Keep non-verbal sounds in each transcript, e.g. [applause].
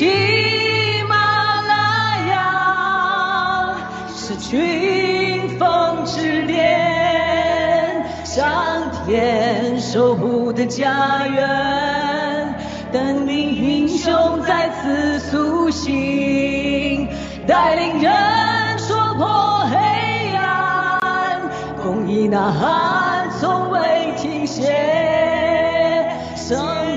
喜马拉雅是群峰之巅，上天守护的家园，等你英雄再次苏醒，带领人戳破黑暗，公益呐喊从未停歇，声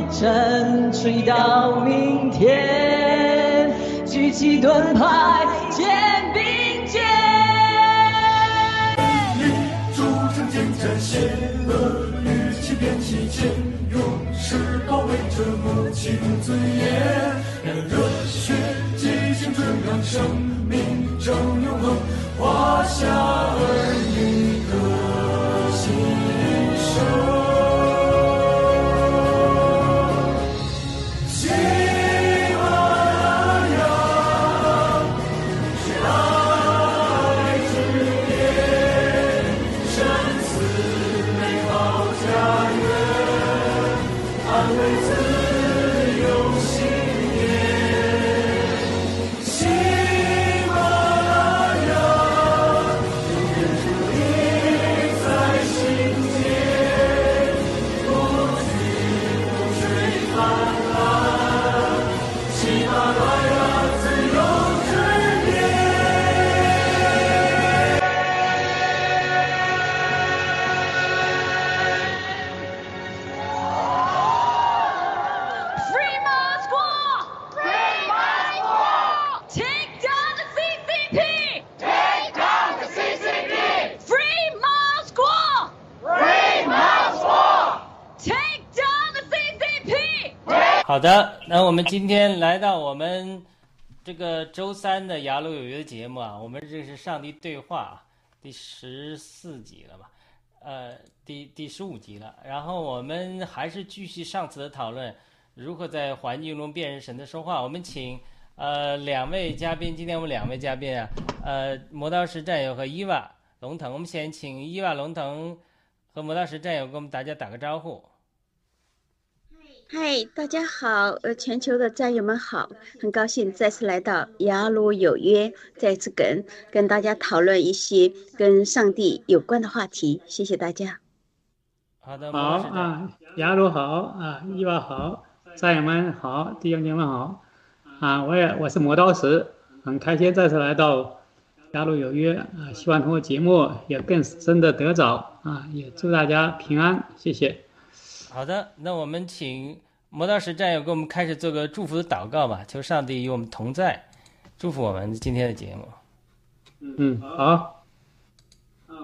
震吹到明天，举起盾牌，肩并肩。筑成坚战，邪恶与欺骗齐肩，勇士保卫着母亲尊严。让热血激情春让生命正永恒，华夏儿女的我们今天来到我们这个周三的雅鲁有约节目啊，我们这是上帝对话第十四集了吧？呃，第第十五集了。然后我们还是继续上次的讨论，如何在环境中辨认神的说话。我们请呃两位嘉宾，今天我们两位嘉宾啊，呃磨刀石战友和伊娃龙腾，我们先请伊娃龙腾和磨刀石战友给我们大家打个招呼。嗨，大家好，呃，全球的战友们好，很高兴再次来到雅鲁有约，再次跟跟大家讨论一些跟上帝有关的话题，谢谢大家。好的，好。啊，雅鲁好啊，伊娃好，战友们好，弟兄姐妹好啊！我也我是磨刀石，很开心再次来到雅鲁有约啊！希望通过节目也更深的得着啊！也祝大家平安，谢谢。好的，那我们请磨刀石战友给我们开始做个祝福的祷告吧，求上帝与我们同在，祝福我们今天的节目。嗯，好。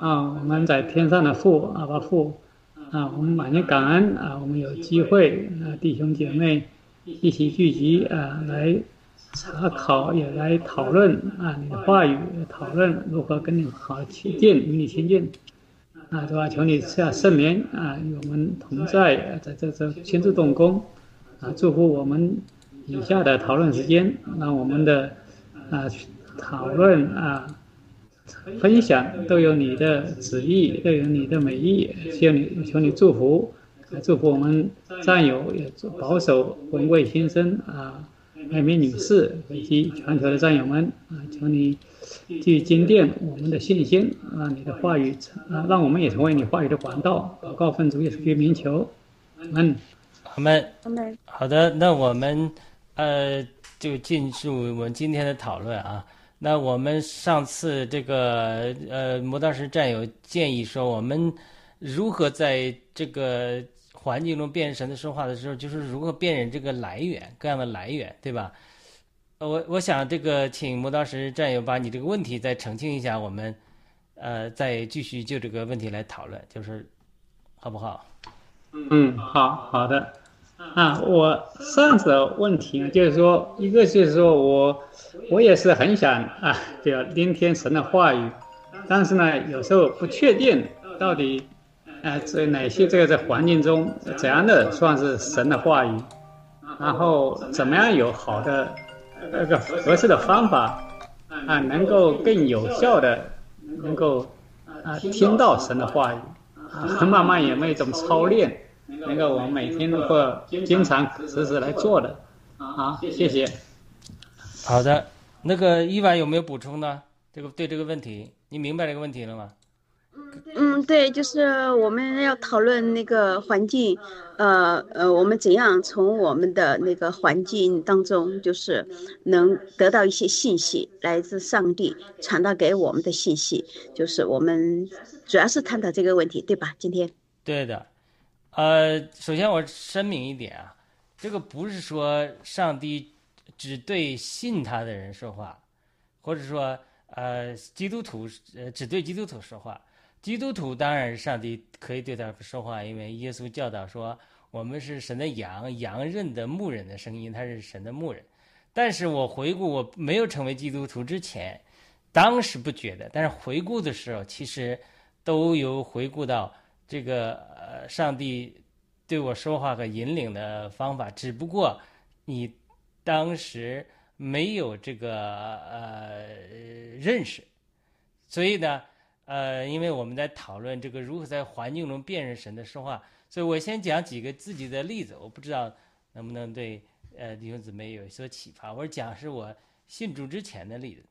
啊，我们在天上的父，阿爸父，啊，我们满心感恩啊，我们有机会啊，弟兄姐妹一起聚集啊，来查考也来讨论啊，你的话语，讨论如何跟你好亲近，与你亲近。啊，对吧？求你下圣灵啊，与我们同在，在这这亲自动工，啊，祝福我们以下的讨论时间，让我们的啊讨论啊分享都有你的旨意，都有你的美意，求你求你祝福，啊祝福我们战友也保守文贵先生啊，艾米女士以及全球的战友们啊，求你继续坚定我们的信心啊，你的话语啊，让我们也成为你话语的管道，祷告奉主耶稣基督名求，嗯。我们我们好的，那我们呃就进入我们今天的讨论啊。那我们上次这个呃磨刀石战友建议说，我们如何在这个环境中辨认神的说话的时候，就是如何辨认这个来源，各样的来源，对吧？我我想这个请磨刀石战友把你这个问题再澄清一下，我们呃再继续就这个问题来讨论，就是好不好？嗯，好好的。啊，我上次的问题呢，就是说，一个就是说我我也是很想啊，这个聆听神的话语，但是呢，有时候不确定到底，呃，在哪些这个在环境中怎样的算是神的话语，然后怎么样有好的那个合适的方法啊，能够更有效的能够啊听到神的话语，啊，[laughs] 慢慢有没有一种操练？能够我们每天或经常时时来做的啊，谢谢。好的，那个伊娃有没有补充呢？这个对这个问题，你明白这个问题了吗？嗯，对，就是我们要讨论那个环境，呃呃，我们怎样从我们的那个环境当中，就是能得到一些信息，来自上帝传达给我们的信息，就是我们主要是探讨这个问题，对吧？今天对的，呃，首先我声明一点啊，这个不是说上帝只对信他的人说话，或者说呃基督徒呃只对基督徒说话。基督徒当然上帝可以对他说话，因为耶稣教导说我们是神的羊，羊认得牧人的声音，他是神的牧人。但是我回顾我没有成为基督徒之前，当时不觉得，但是回顾的时候，其实都有回顾到这个呃上帝对我说话和引领的方法，只不过你当时没有这个呃认识，所以呢。呃，因为我们在讨论这个如何在环境中辨认神的说话，所以我先讲几个自己的例子，我不知道能不能对呃弟兄姊妹有所启发。我讲是我信主之前的例子。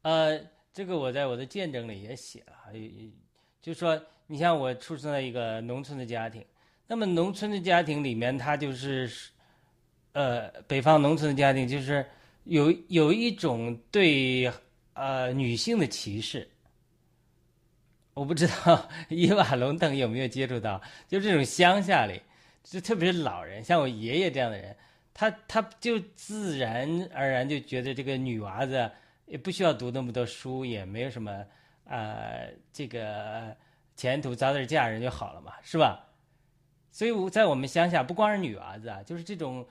呃，这个我在我的见证里也写了，就说你像我出生在一个农村的家庭，那么农村的家庭里面，他就是呃北方农村的家庭，就是有有一种对呃女性的歧视。我不知道伊瓦隆等有没有接触到，就这种乡下里，就特别是老人，像我爷爷这样的人，他他就自然而然就觉得这个女娃子也不需要读那么多书，也没有什么呃这个前途，早点嫁人就好了嘛，是吧？所以我在我们乡下，不光是女娃子啊，就是这种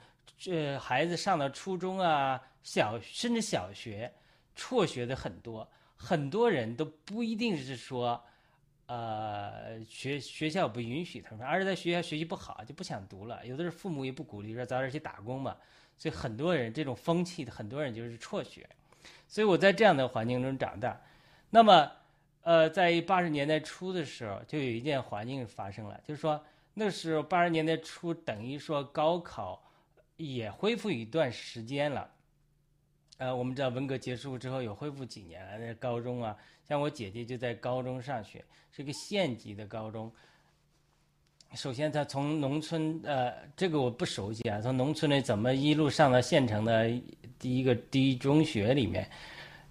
呃孩子上到初中啊、小甚至小学，辍学的很多，很多人都不一定是说。呃，学学校不允许他们，而且在学校学习不好就不想读了。有的是父母也不鼓励，说早点去打工嘛。所以很多人这种风气，很多人就是辍学。所以我在这样的环境中长大。那么，呃，在八十年代初的时候，就有一件环境发生了，就是说那时候八十年代初，等于说高考也恢复一段时间了。呃，我们知道文革结束之后有恢复几年了，那高中啊，像我姐姐就在高中上学，是个县级的高中。首先，她从农村，呃，这个我不熟悉啊，从农村里怎么一路上到县城的第一个第一中学里面，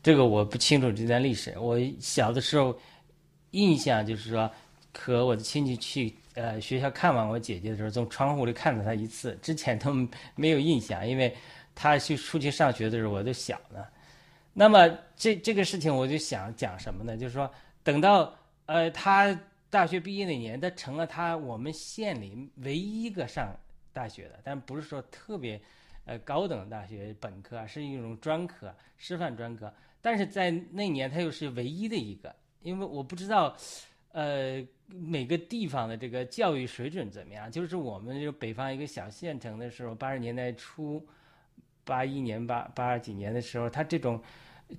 这个我不清楚这段历史。我小的时候印象就是说，和我的亲戚去呃学校看望我姐姐的时候，从窗户里看到她一次，之前都没有印象，因为。她去出去上学的时候，我都小呢。那么这这个事情，我就想讲什么呢？就是说，等到呃他大学毕业那年，他成了他我们县里唯一一个上大学的，但不是说特别呃高等大学本科，是一种专科师范专科。但是在那年，他又是唯一的一个，因为我不知道呃每个地方的这个教育水准怎么样。就是我们就北方一个小县城的时候，八十年代初。八一年、八八几年的时候，他这种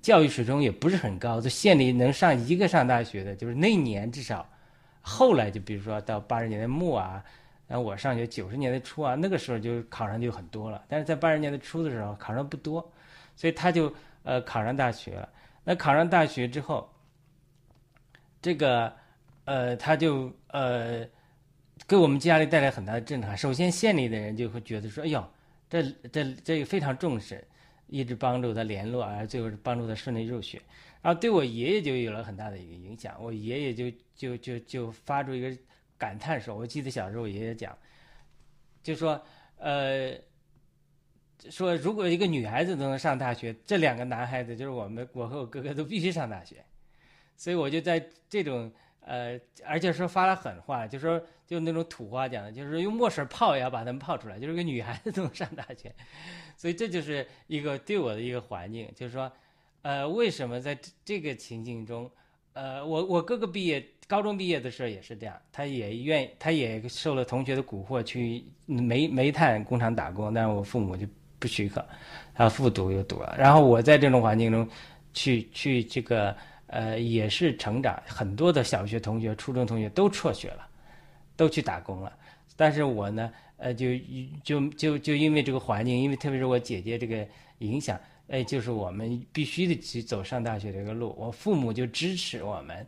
教育水平也不是很高，在县里能上一个上大学的，就是那年至少。后来就比如说到八十年代末啊，然后我上学九十年代初啊，那个时候就考上就很多了。但是在八十年代初的时候考上不多，所以他就呃考上大学了。那考上大学之后，这个呃他就呃给我们家里带来很大的震撼。首先县里的人就会觉得说：“哎呦。”这这这个非常重视，一直帮助他联络啊，最后帮助他顺利入学，然后对我爷爷就有了很大的一个影响。我爷爷就就就就发出一个感叹说：“我记得小时候我爷爷讲，就说呃，说如果一个女孩子都能上大学，这两个男孩子就是我们我和我哥哥都必须上大学。”所以我就在这种。呃，而且说发了狠话，就说就那种土话讲的，就是用墨水泡也要把他们泡出来，就是个女孩子都能上大学，所以这就是一个对我的一个环境，就是说，呃，为什么在这个情境中，呃，我我哥哥毕业高中毕业的时候也是这样，他也愿意他也受了同学的蛊惑去煤煤炭工厂打工，但是我父母就不许可，他复读又读了，然后我在这种环境中，去去这个。呃，也是成长，很多的小学同学、初中同学都辍学了，都去打工了。但是我呢，呃，就就就就因为这个环境，因为特别是我姐姐这个影响，哎，就是我们必须得去走上大学这个路。我父母就支持我们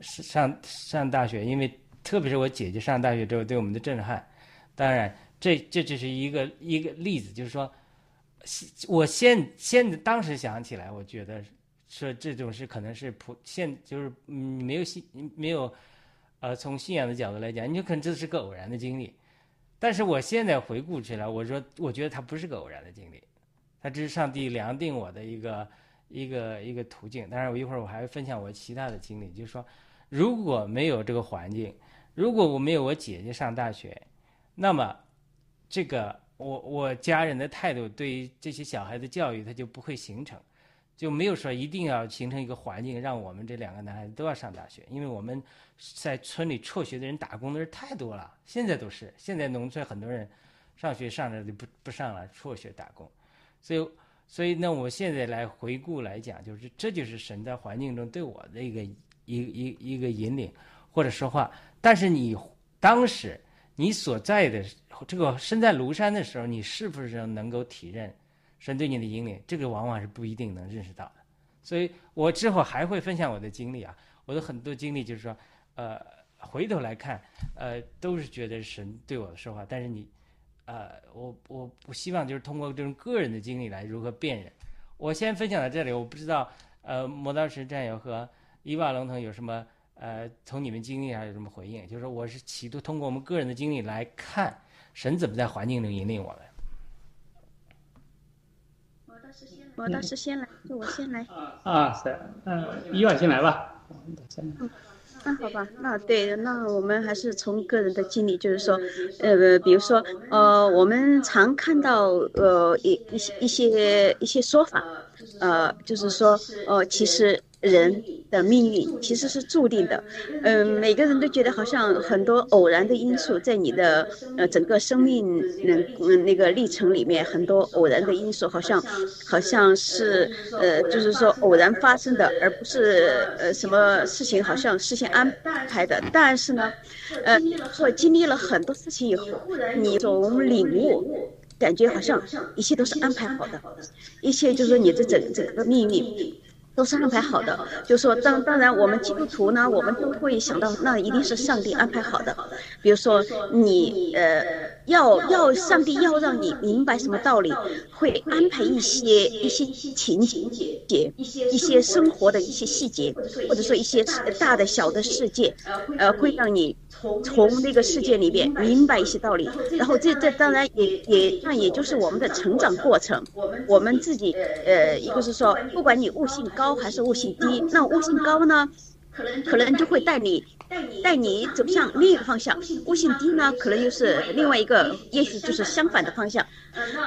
上上大学，因为特别是我姐姐上大学之后对我们的震撼。当然，这这只是一个一个例子，就是说，我现现在当时想起来，我觉得说这种是可能是普现就是你没有信没有。呃，从信仰的角度来讲，你就可能这是个偶然的经历，但是我现在回顾起来，我说我觉得它不是个偶然的经历，它只是上帝量定我的一个一个一个途径。当然，我一会儿我还会分享我其他的经历，就是说，如果没有这个环境，如果我没有我姐姐上大学，那么这个我我家人的态度对于这些小孩的教育，他就不会形成。就没有说一定要形成一个环境，让我们这两个男孩子都要上大学，因为我们在村里辍学的人、打工的人太多了。现在都是，现在农村很多人上学上着就不不上了，辍学打工。所以，所以呢，我现在来回顾来讲，就是这就是神在环境中对我的一个一一一个引领或者说话。但是你当时你所在的这个身在庐山的时候，你是不是能够体认？神对你的引领，这个往往是不一定能认识到的，所以我之后还会分享我的经历啊，我的很多经历就是说，呃，回头来看，呃，都是觉得神对我的说话，但是你，呃，我我不希望就是通过这种个人的经历来如何辨认。我先分享到这里，我不知道，呃，磨刀石战友和伊瓦龙腾有什么，呃，从你们经历上有什么回应？就是说，我是企图通过我们个人的经历来看神怎么在环境中引领我们。我倒是先来，就我先来。啊，是，嗯，伊万先来吧。嗯，那好吧，那对，那我们还是从个人的经历，就是说，呃，比如说，呃，我们常看到，呃，一一些一些一些说法，呃，就是说，呃，其实。人的命运其实是注定的，嗯，每个人都觉得好像很多偶然的因素在你的呃整个生命嗯那个历程里面，很多偶然的因素好像好像是呃就是说偶然发生的，而不是呃什么事情好像事先安排的。但是呢，呃，说经历了很多事情以后，你总领悟，感觉好像一切都是安排好的，一切就是你的整整个命运。都是安排好的，就说当当然，我们基督徒呢，我们都会想到，那一定是上帝安排好的。比如说，你呃，要要上帝要让你明白什么道理，会安排一些一些情节节，一些生活的一些细节，或者说一些大的小的世界，呃，会让你。从那个世界里边明白一些道理，然后这这当然也也那也就是我们的成长过程。我们自己呃，一个是说，不管你悟性高还是悟性低，那悟性高呢，可能就会带你。带你走向另一个方向，悟性低呢，可能又是另外一个，也许就是相反的方向。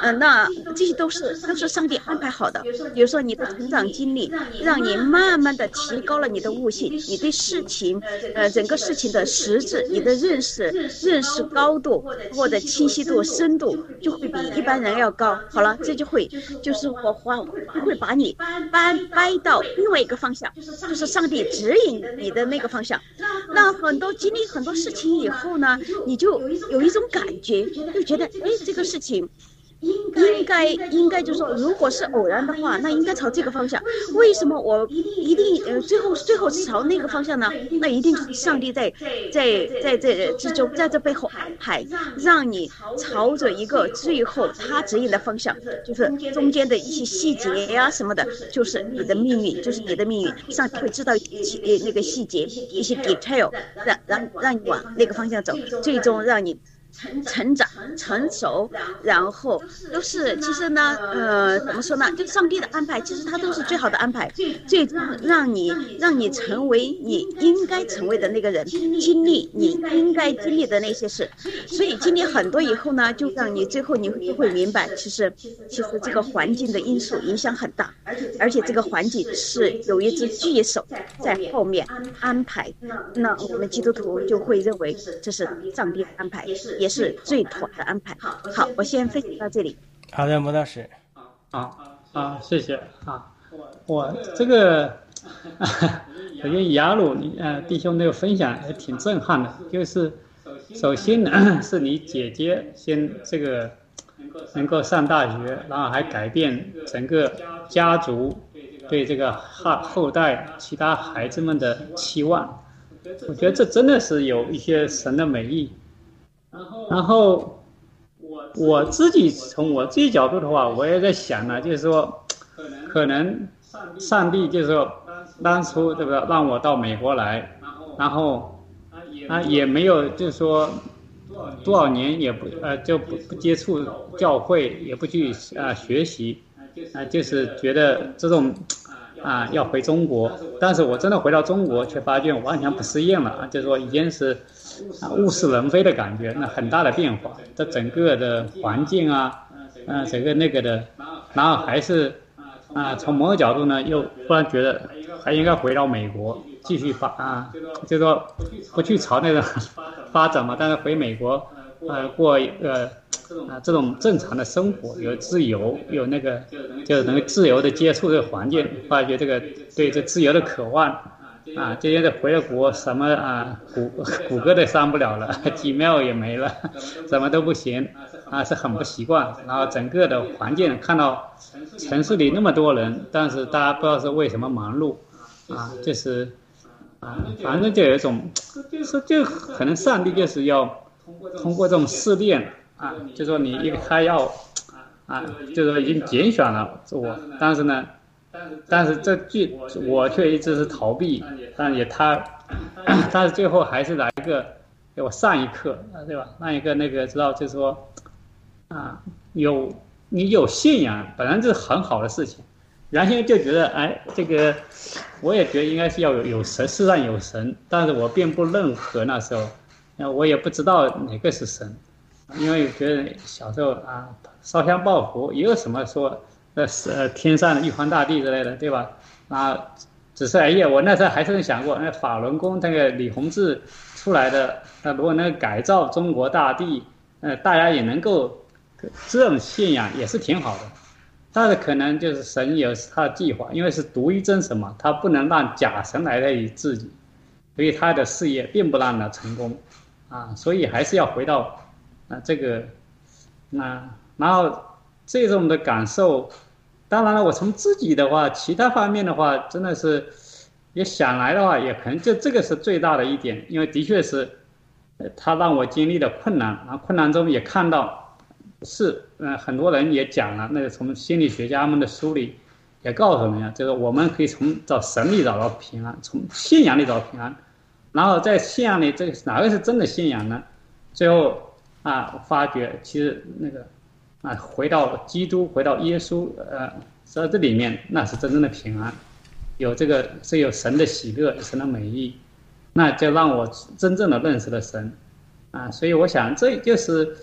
嗯，那这些都是都是上帝安排好的。比如说你的成长经历，让你慢慢的提高了你的悟性，你对事情，呃，整个事情的实质，你的认识认识高度或者清晰度、深度，就会比一般人要高。好了，这就会就是我花会把你掰掰到另外一个方向，就是上帝指引你的那个方向。那很多经历很多事情以后呢，你就有一种感觉，就觉得哎，这个事情。应该应该就是说，如果是偶然的话，那应该朝这个方向。为什么我一定呃最后最后是朝那个方向呢？那一定是上帝在在在这之中，在这背后安排，让你朝着一个最后他指引的方向，就是中间的一些细节呀什么的，就是你的命运，就是你的命运。上帝会知道呃那个细节一些 detail，让让让你往那个方向走，最终让你。成长、成熟，然后都是其实呢，呃，怎么说呢？就上帝的安排，其实他都是最好的安排，最让你让你成为你应该成为的那个人，经历你应该经历的那些事。所以经历很多以后呢，就让你最后你就会明白，其实其实这个环境的因素影响很大，而且这个环境是有一只巨手在后面安排。那我们基督徒就会认为这是上帝的安排。也是最妥的安排。好，我先分享到这里。好的，莫老师。好啊，谢谢啊。我这个，[laughs] 我觉得雅鲁呃弟兄那个分享也挺震撼的。就是首先呢，[coughs] 是你姐姐先这个能够上大学，然后还改变整个家族对这个后后代其他孩子们的期望。我觉得这真的是有一些神的美意。然后我自己从我自己角度的话，我也在想呢，就是说，可能上帝就是说当初对不对，让我到美国来，然后啊也没有就是说多少年也不呃就不不接触教会，也不去啊学习，啊就是觉得这种。啊，要回中国，但是我真的回到中国，却发现完全不适应了啊，就是说已经是啊物是人非的感觉，那很大的变化，这整个的环境啊，嗯，整个那个的，然后还是啊，从某个角度呢，又忽然觉得还应该回到美国继续发啊，就说不去朝那个发展嘛，但是回美国呃过呃。啊，这种正常的生活，有自由，有那个，就是能自由的接触这个环境，发觉这个对这自由的渴望，啊，这些的回了国，什么啊，谷谷歌都上不了了，Gmail 也没了，什么都不行，啊，是很不习惯。然后整个的环境看到城市里那么多人，但是大家不知道是为什么忙碌，啊，就是啊，反正就有一种，就是就可能上帝就是要通过这种试炼。啊，就说你一个他要，啊，就说已经拣选了我，但是呢，但是这句我却一直是逃避，但也他，[clears throat] 但是最后还是来一个给我上一课，对吧？上一个那个知道就是说，啊，有你有信仰本来就是很好的事情，原先就觉得哎，这个我也觉得应该是要有有神，世上有神，但是我并不认可那时候，那我也不知道哪个是神。因为觉得小时候啊，烧香报佛也有什么说，呃是呃天上的玉皇大帝之类的，对吧？啊，只是哎呀，我那时候还是想过，那法轮功那个李洪志出来的，那如果能改造中国大地，呃，大家也能够这种信仰也是挺好的。但是可能就是神有他的计划，因为是独一真神嘛，他不能让假神来代替自己，所以他的事业并不让他成功，啊，所以还是要回到。啊，这个，那然后这种的感受，当然了，我从自己的话，其他方面的话，真的是也想来的话，也可能就这个是最大的一点，因为的确是，他让我经历了困难，然后困难中也看到，是，嗯，很多人也讲了，那个从心理学家们的书里也告诉人家，就是我们可以从找神里找到平安，从信仰里找到平安，然后在信仰里，这个哪个是真的信仰呢？最后。啊，发觉其实那个，啊，回到基督，回到耶稣，呃，在这里面那是真正的平安，有这个是有神的喜乐，神的美意，那就让我真正的认识了神，啊，所以我想这就是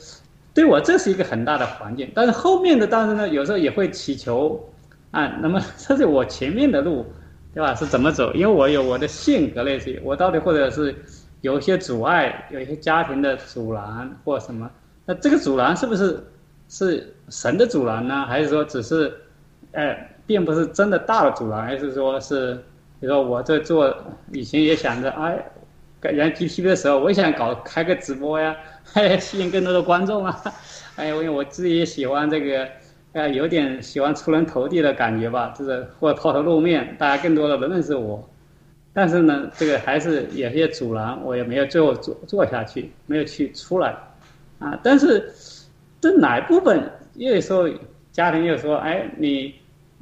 对我这是一个很大的环境，但是后面的当然呢，有时候也会祈求，啊，那么 [laughs] 这是我前面的路，对吧？是怎么走？因为我有我的性格类似于我到底或者是。有一些阻碍，有一些家庭的阻拦或什么，那这个阻拦是不是是神的阻拦呢？还是说只是，呃，并不是真的大的阻拦，还是说是，比如说我在做以前也想着，哎，原 G T V 的时候，我也想搞开个直播呀，[laughs] 吸引更多的观众啊，[laughs] 哎，因为我自己也喜欢这个，呃，有点喜欢出人头地的感觉吧，就是或者抛头露面，大家更多的能认识我。但是呢，这个还是有些阻拦，我也没有最后做做下去，没有去出来，啊！但是这哪一部分有时候家庭又说，哎，你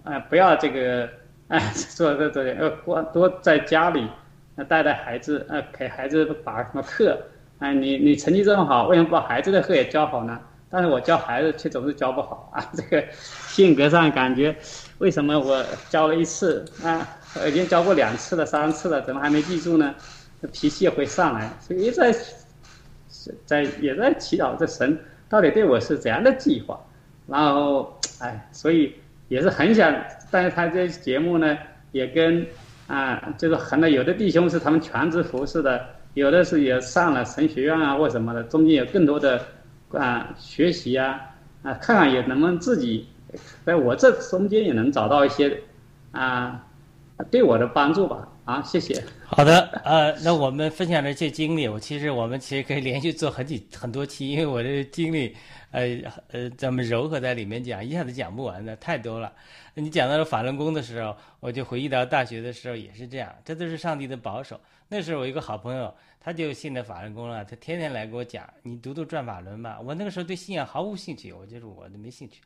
啊不要这个，哎，做这这要多多在家里，带带孩子，啊，给孩子把什么课，啊，你你成绩这么好，为什么把孩子的课也教好呢？但是我教孩子却总是教不好啊，这个性格上感觉，为什么我教了一次啊？已经教过两次了、三次了，怎么还没记住呢？脾气也会上来，所以在在也在祈祷这神到底对我是怎样的计划。然后，哎，所以也是很想，但是他这节目呢，也跟啊，就是很多有的弟兄是他们全职服侍的，有的是也上了神学院啊或什么的，中间有更多的啊学习啊啊，看看也能不能自己在我这中间也能找到一些啊。对我的帮助吧，好，谢谢。好的，呃，那我们分享这些经历，我其实我们其实可以连续做很几很多期，因为我的经历，呃呃，咱们糅合在里面讲，一下子讲不完的，太多了。你讲到了法轮功的时候，我就回忆到大学的时候也是这样，这都是上帝的保守。那时候我一个好朋友，他就信的法轮功了，他天天来给我讲，你读读转法轮吧。我那个时候对信仰毫无兴趣，我就是我都没兴趣，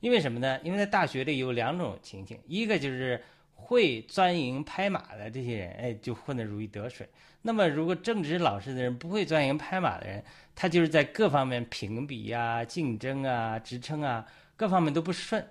因为什么呢？因为在大学里有两种情形，一个就是会钻营拍马的这些人，哎，就混得如鱼得水。那么如果正直老实的人，不会钻营拍马的人，他就是在各方面评比呀、竞争啊、职称啊，各方面都不顺。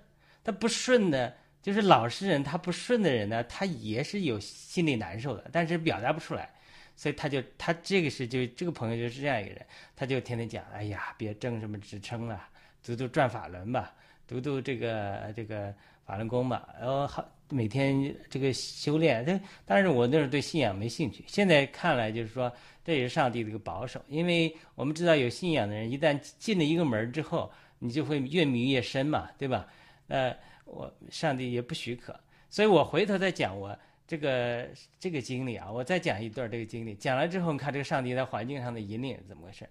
他不顺的，就是老实人，他不顺的人呢，他也是有心里难受的，但是表达不出来，所以他就他这个是就这个朋友就是这样一个人，他就天天讲，哎呀，别争什么职称了，读读转法轮吧，读读这个这个法轮功吧，然后好每天这个修炼。这但是我那时候对信仰没兴趣，现在看来就是说这也是上帝的一个保守，因为我们知道有信仰的人一旦进了一个门之后，你就会越迷越深嘛，对吧？呃，我上帝也不许可，所以我回头再讲我这个这个经历啊，我再讲一段这个经历。讲了之后，你看这个上帝在环境上的引领怎么回事？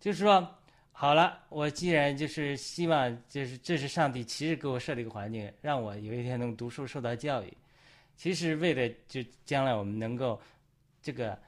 就是说，好了，我既然就是希望，就是这是上帝其实给我设了一个环境，让我有一天能读书受到教育。其实为了就将来我们能够这个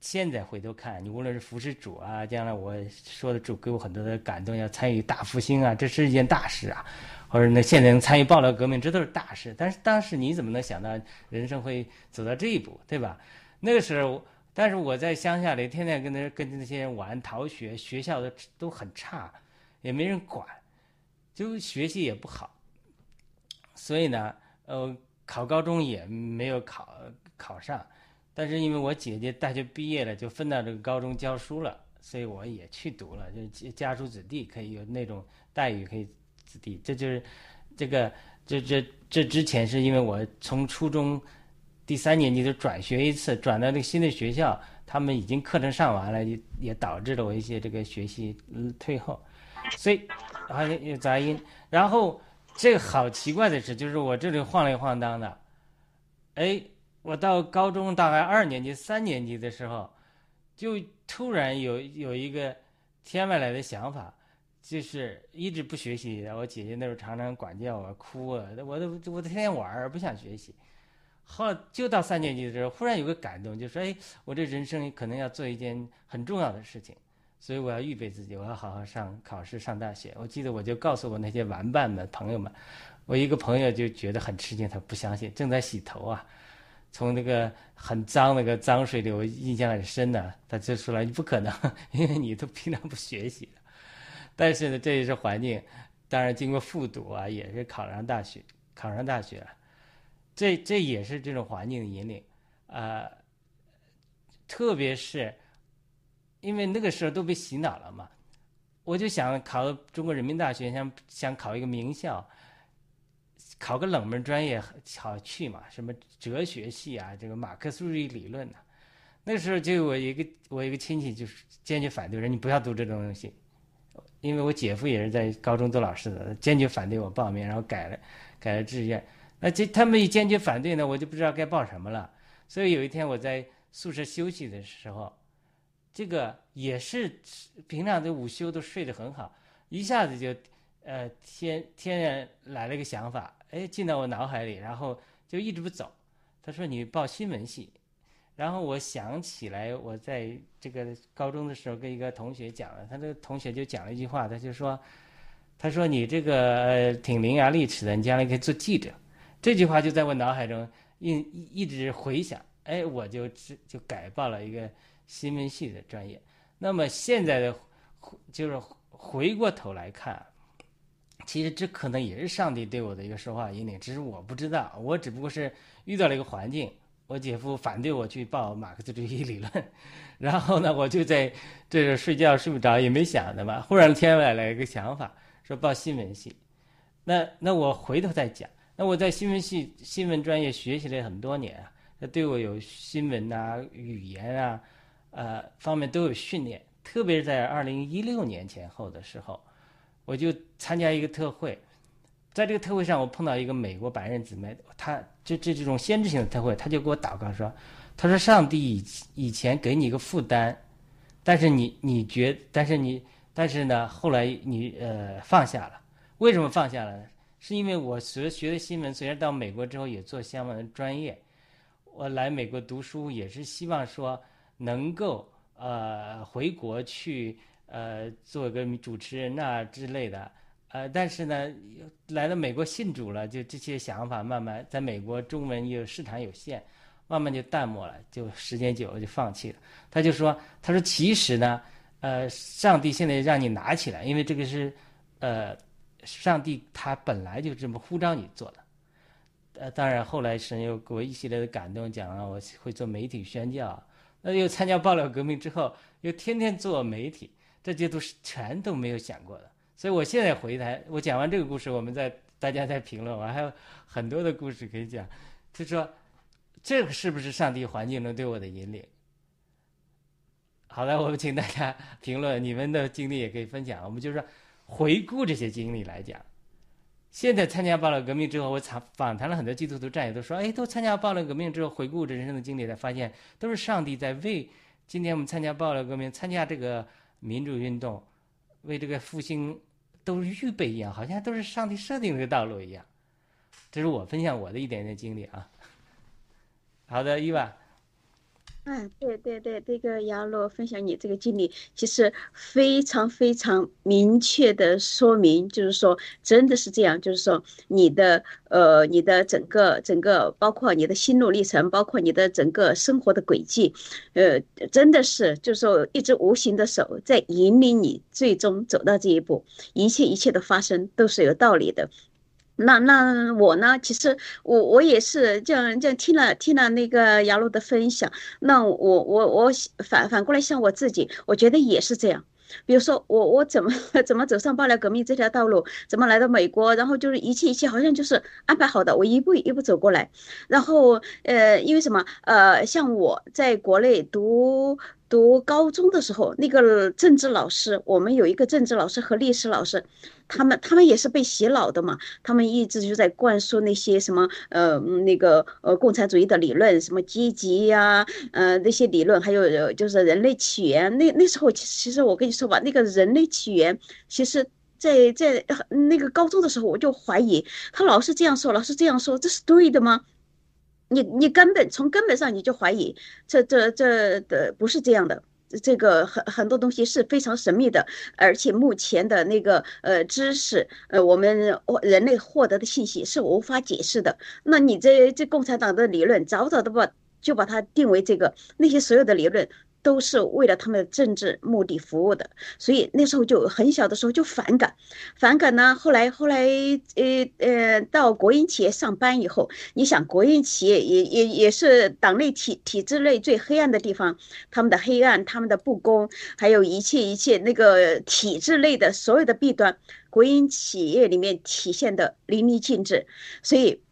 现在回头看，你无论是服侍主啊，将来我说的主给我很多的感动，要参与大复兴啊，这是一件大事啊。或者那现在能参与爆料革命，这都是大事。但是当时你怎么能想到人生会走到这一步，对吧？那个时候，但是我在乡下里，天天跟那跟那些人玩逃学，学校的都很差，也没人管，就学习也不好。所以呢，呃，考高中也没有考考上。但是因为我姐姐大学毕业了，就分到这个高中教书了，所以我也去读了，就家族子弟可以有那种待遇，可以。子弟，这就是这个这这这之前是因为我从初中第三年级就转学一次，转到那个新的学校，他们已经课程上完了，也也导致了我一些这个学习退后，所以还有杂音。然后这个好奇怪的是，就是我这里晃来晃荡的，哎，我到高中大概二年级、三年级的时候，就突然有有一个天外来的想法。就是一直不学习，我姐姐那时候常常管教我，哭啊，我都我都天天玩儿，不想学习。后就到三年级的时候，忽然有个感动，就说：“哎，我这人生可能要做一件很重要的事情，所以我要预备自己，我要好好上考试，上大学。”我记得我就告诉我那些玩伴们、朋友们，我一个朋友就觉得很吃惊，他不相信，正在洗头啊，从那个很脏那个脏水里，我印象很深的，他就说了：“你不可能，[laughs] 因为你都平常不学习。”但是呢，这也是环境。当然，经过复读啊，也是考上大学，考上大学。这这也是这种环境的引领啊。特别是因为那个时候都被洗脑了嘛，我就想考中国人民大学，想想考一个名校，考个冷门专业好去嘛？什么哲学系啊，这个马克思主义理论呢？那时候就我一个我一个亲戚就是坚决反对，说你不要读这种东西。因为我姐夫也是在高中做老师的，坚决反对我报名，然后改了，改了志愿。那这他们一坚决反对呢，我就不知道该报什么了。所以有一天我在宿舍休息的时候，这个也是平常的午休都睡得很好，一下子就，呃，天天然来了一个想法，哎，进到我脑海里，然后就一直不走。他说你报新闻系。然后我想起来，我在这个高中的时候跟一个同学讲了，他这个同学就讲了一句话，他就说：“他说你这个挺伶牙俐齿的，你将来可以做记者。”这句话就在我脑海中一一直回想。哎，我就就改报了一个新闻系的专业。那么现在的就是回过头来看，其实这可能也是上帝对我的一个说话引领，只是我不知道，我只不过是遇到了一个环境。我姐夫反对我去报马克思主义理论，然后呢，我就在这睡觉睡不着，也没想的嘛。忽然天外来一个想法，说报新闻系。那那我回头再讲。那我在新闻系新闻专业学习了很多年啊，那对我有新闻啊、语言啊，呃方面都有训练。特别是在二零一六年前后的时候，我就参加一个特会，在这个特会上，我碰到一个美国白人姊妹，她就这这种先知性的特会，她就给我祷告说，她说上帝以以前给你一个负担，但是你你觉，但是你但是呢，后来你呃放下了，为什么放下了呢？是因为我学学的新闻，虽然到美国之后也做相关的专业，我来美国读书也是希望说能够呃回国去呃做个主持人呐之类的。呃，但是呢，来了美国信主了，就这些想法慢慢在美国中文又市场有限，慢慢就淡漠了，就时间久了就放弃了。他就说，他说其实呢，呃，上帝现在让你拿起来，因为这个是，呃，上帝他本来就这么呼召你做的。呃，当然后来神又给我一系列的感动，讲了我会做媒体宣教，那又参加爆料革命之后，又天天做媒体，这些都是全都没有想过的。所以我现在回台，我讲完这个故事，我们在大家在评论，我还有很多的故事可以讲。就说这个是不是上帝环境中对我的引领？好了，我们请大家评论，你们的经历也可以分享。我们就说回顾这些经历来讲，现在参加暴乱革命之后，我访访谈了很多基督徒战友，都说，哎，都参加暴乱革命之后，回顾这人生的经历，才发现都是上帝在为今天我们参加暴乱革命、参加这个民主运动。为这个复兴都是预备一样，好像都是上帝设定的道路一样。这是我分享我的一点点经历啊。好的，伊娃。哎，对对对，这个杨璐分享你这个经历，其实非常非常明确的说明，就是说真的是这样，就是说你的呃，你的整个整个，包括你的心路历程，包括你的整个生活的轨迹，呃，真的是就是说一只无形的手在引领你，最终走到这一步，一切一切的发生都是有道理的。那那我呢？其实我我也是这样这样听了听了那个杨璐的分享，那我我我反反过来想我自己，我觉得也是这样。比如说我我怎么 [laughs] 怎么走上爆料革命这条道路，怎么来到美国，然后就是一切一切好像就是安排好的，我一步一步走过来。然后呃，因为什么呃，像我在国内读。读高中的时候，那个政治老师，我们有一个政治老师和历史老师，他们他们也是被洗脑的嘛，他们一直就在灌输那些什么呃那个呃共产主义的理论，什么阶级呀，呃那些理论，还有就是人类起源。那那时候其实我跟你说吧，那个人类起源，其实在在那个高中的时候我就怀疑，他老是这样说，老是这样说，这是对的吗？你你根本从根本上你就怀疑，这这这的不是这样的，这个很很多东西是非常神秘的，而且目前的那个呃知识，呃我们人类获得的信息是无法解释的。那你这这共产党的理论早早的把就把它定为这个，那些所有的理论。都是为了他们的政治目的服务的，所以那时候就很小的时候就反感，反感呢。后来后来，呃呃，到国营企业上班以后，你想国营企业也也也是党内体体制内最黑暗的地方，他们的黑暗，他们的不公，还有一切一切那个体制内的所有的弊端，国营企业里面体现的淋漓尽致，所以。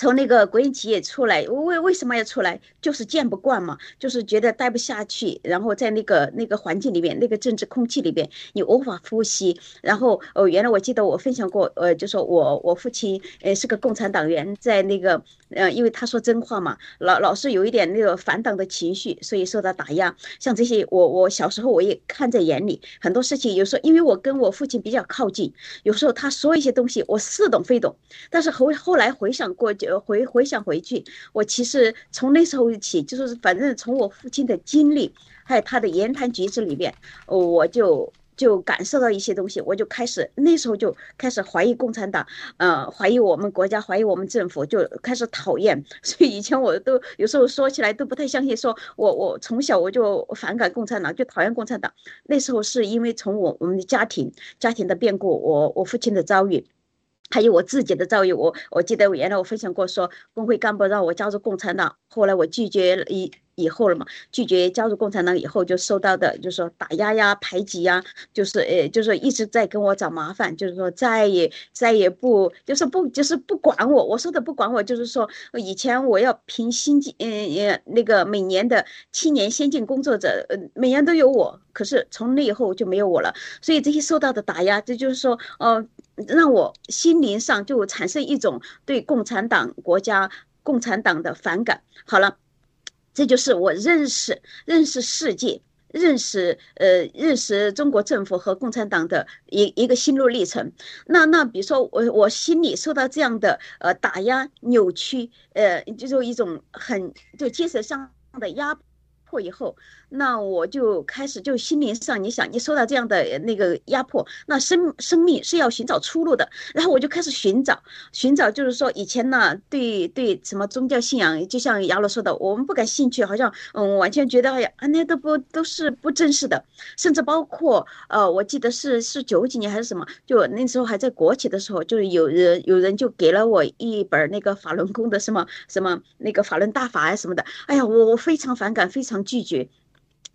从那个国营企业出来，为为什么要出来？就是见不惯嘛，就是觉得待不下去。然后在那个那个环境里面，那个政治空气里边，你无法呼吸。然后哦，原来我记得我分享过，呃，就说我我父亲呃是个共产党员，在那个呃，因为他说真话嘛，老老是有一点那个反党的情绪，所以受到打压。像这些，我我小时候我也看在眼里，很多事情有时候因为我跟我父亲比较靠近，有时候他说一些东西，我似懂非懂。但是后后来回想过。就回回想回去，我其实从那时候起，就是反正从我父亲的经历，还有他的言谈举止里面，我就就感受到一些东西，我就开始那时候就开始怀疑共产党，呃，怀疑我们国家，怀疑我们政府，就开始讨厌。[laughs] 所以以前我都有时候说起来都不太相信，说我我从小我就反感共产党，就讨厌共产党。那时候是因为从我我们的家庭家庭的变故，我我父亲的遭遇。还有我自己的遭遇，我我记得我原来我分享过，说工会干部让我加入共产党，后来我拒绝了一。以后了嘛，拒绝加入共产党以后就受到的，就是说打压呀、排挤呀，就是呃，就是一直在跟我找麻烦，就是说再也再也不就是不就是不管我。我说的不管我，就是说以前我要凭新进，嗯呃那个每年的青年先进工作者，呃每年都有我，可是从那以后就没有我了。所以这些受到的打压，这就是说，呃，让我心灵上就产生一种对共产党国家、共产党的反感。好了。这就是我认识、认识世界、认识呃、认识中国政府和共产党的一一个心路历程。那那比如说我我心里受到这样的呃打压、扭曲，呃，就是一种很就精神上的压迫以后。那我就开始就心灵上，你想你受到这样的那个压迫，那生生命是要寻找出路的。然后我就开始寻找，寻找就是说以前呢，对对什么宗教信仰，就像亚罗说的，我们不感兴趣，好像嗯完全觉得哎呀，那都不都是不真实的。甚至包括呃，我记得是是九几年还是什么，就那时候还在国企的时候，就是有人有人就给了我一本那个法轮功的什么什么那个法轮大法啊什么的。哎呀，我我非常反感，非常拒绝。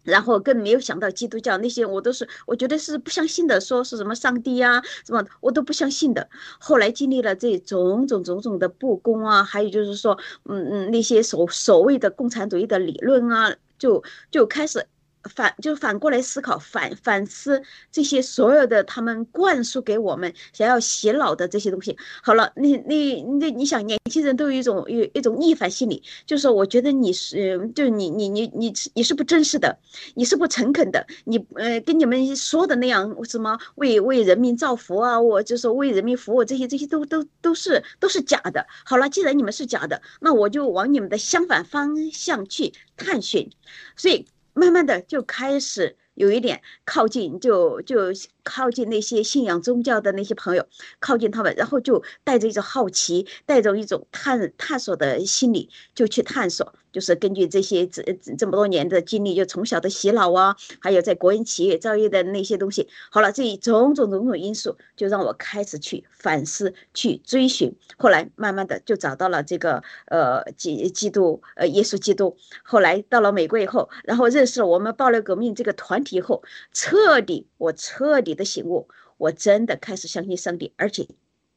然后更没有想到基督教那些，我都是我觉得是不相信的，说是什么上帝呀，什么我都不相信的。后来经历了这种种种种的不公啊，还有就是说，嗯嗯，那些所所谓的共产主义的理论啊，就就开始。反就反过来思考，反反思这些所有的他们灌输给我们想要洗脑的这些东西。好了，你你那你想，年轻人都有一种有一种逆反心理，就是说我觉得你是，就是你你你你你是不真实的，你是不诚恳的，你呃跟你们说的那样什么为为人民造福啊，我就说为人民服务这些这些都都都是都是假的。好了，既然你们是假的，那我就往你们的相反方向去探寻，所以。慢慢的就开始有一点靠近，就就靠近那些信仰宗教的那些朋友，靠近他们，然后就带着一种好奇，带着一种探探索的心理，就去探索。就是根据这些这这么多年的经历，就从小的洗脑啊，还有在国营企业遭遇的那些东西，好了，这一种种种种因素，就让我开始去反思、去追寻。后来慢慢的就找到了这个呃基基督呃耶稣基督。后来到了美国以后，然后认识了我们爆料革命这个团体以后，彻底我彻底的醒悟，我真的开始相信上帝，而且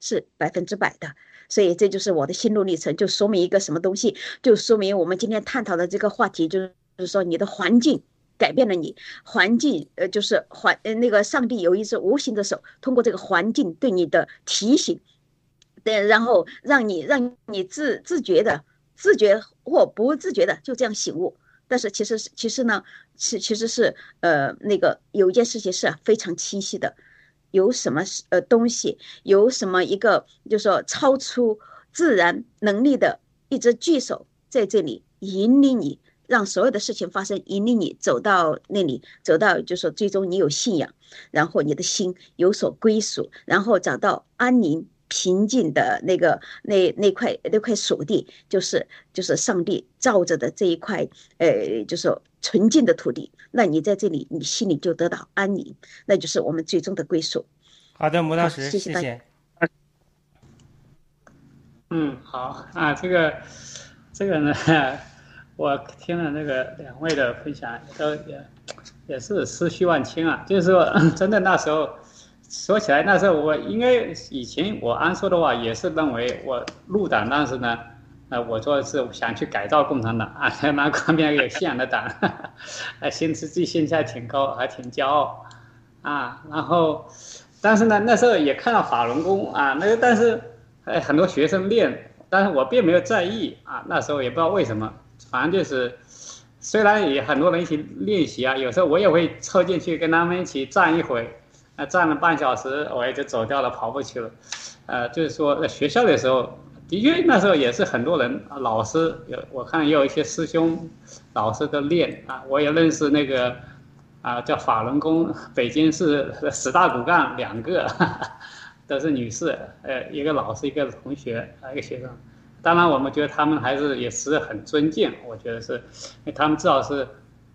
是百分之百的。所以这就是我的心路历程，就说明一个什么东西，就说明我们今天探讨的这个话题，就是就是说你的环境改变了你，环境呃就是环呃那个上帝有一只无形的手，通过这个环境对你的提醒，对，然后让你让你自自觉的自觉或不自觉的就这样醒悟，但是其实是其实呢是其实是呃那个有一件事情是非常清晰的。有什么呃东西，有什么一个，就说超出自然能力的一只巨手在这里引领你，让所有的事情发生，引领你走到那里，走到就说最终你有信仰，然后你的心有所归属，然后找到安宁平静的那个那那块那块属地，就是就是上帝照着的这一块，呃，就是纯净的土地。那你在这里，你心里就得到安宁，那就是我们最终的归宿。好的，穆老师，谢谢大家。嗯，好啊，这个这个呢，我听了那个两位的分享，都也也是思绪万千啊。就是说，[laughs] 真的那时候说起来，那时候我应该以前我安说的话，也是认为我入党当时呢。啊，我说是想去改造共产党啊，[laughs] 蛮光边有信仰的党，[laughs] 啊，心自己心还挺高，还挺骄傲，啊，然后，但是呢，那时候也看到法轮功啊，那个但是，呃，很多学生练，但是我并没有在意啊，那时候也不知道为什么，反正就是，虽然也很多人一起练习啊，有时候我也会凑进去跟他们一起站一会，啊，站了半小时我也就走掉了，跑步去了，呃，就是说在学校的时候。的确，那时候也是很多人，老师有我看也有一些师兄，老师的练啊。我也认识那个，啊叫法轮功，北京市十大骨干两个，[laughs] 都是女士，呃一个老师一个同学啊一个学生。当然我们觉得他们还是也是很尊敬，我觉得是，他们至少是，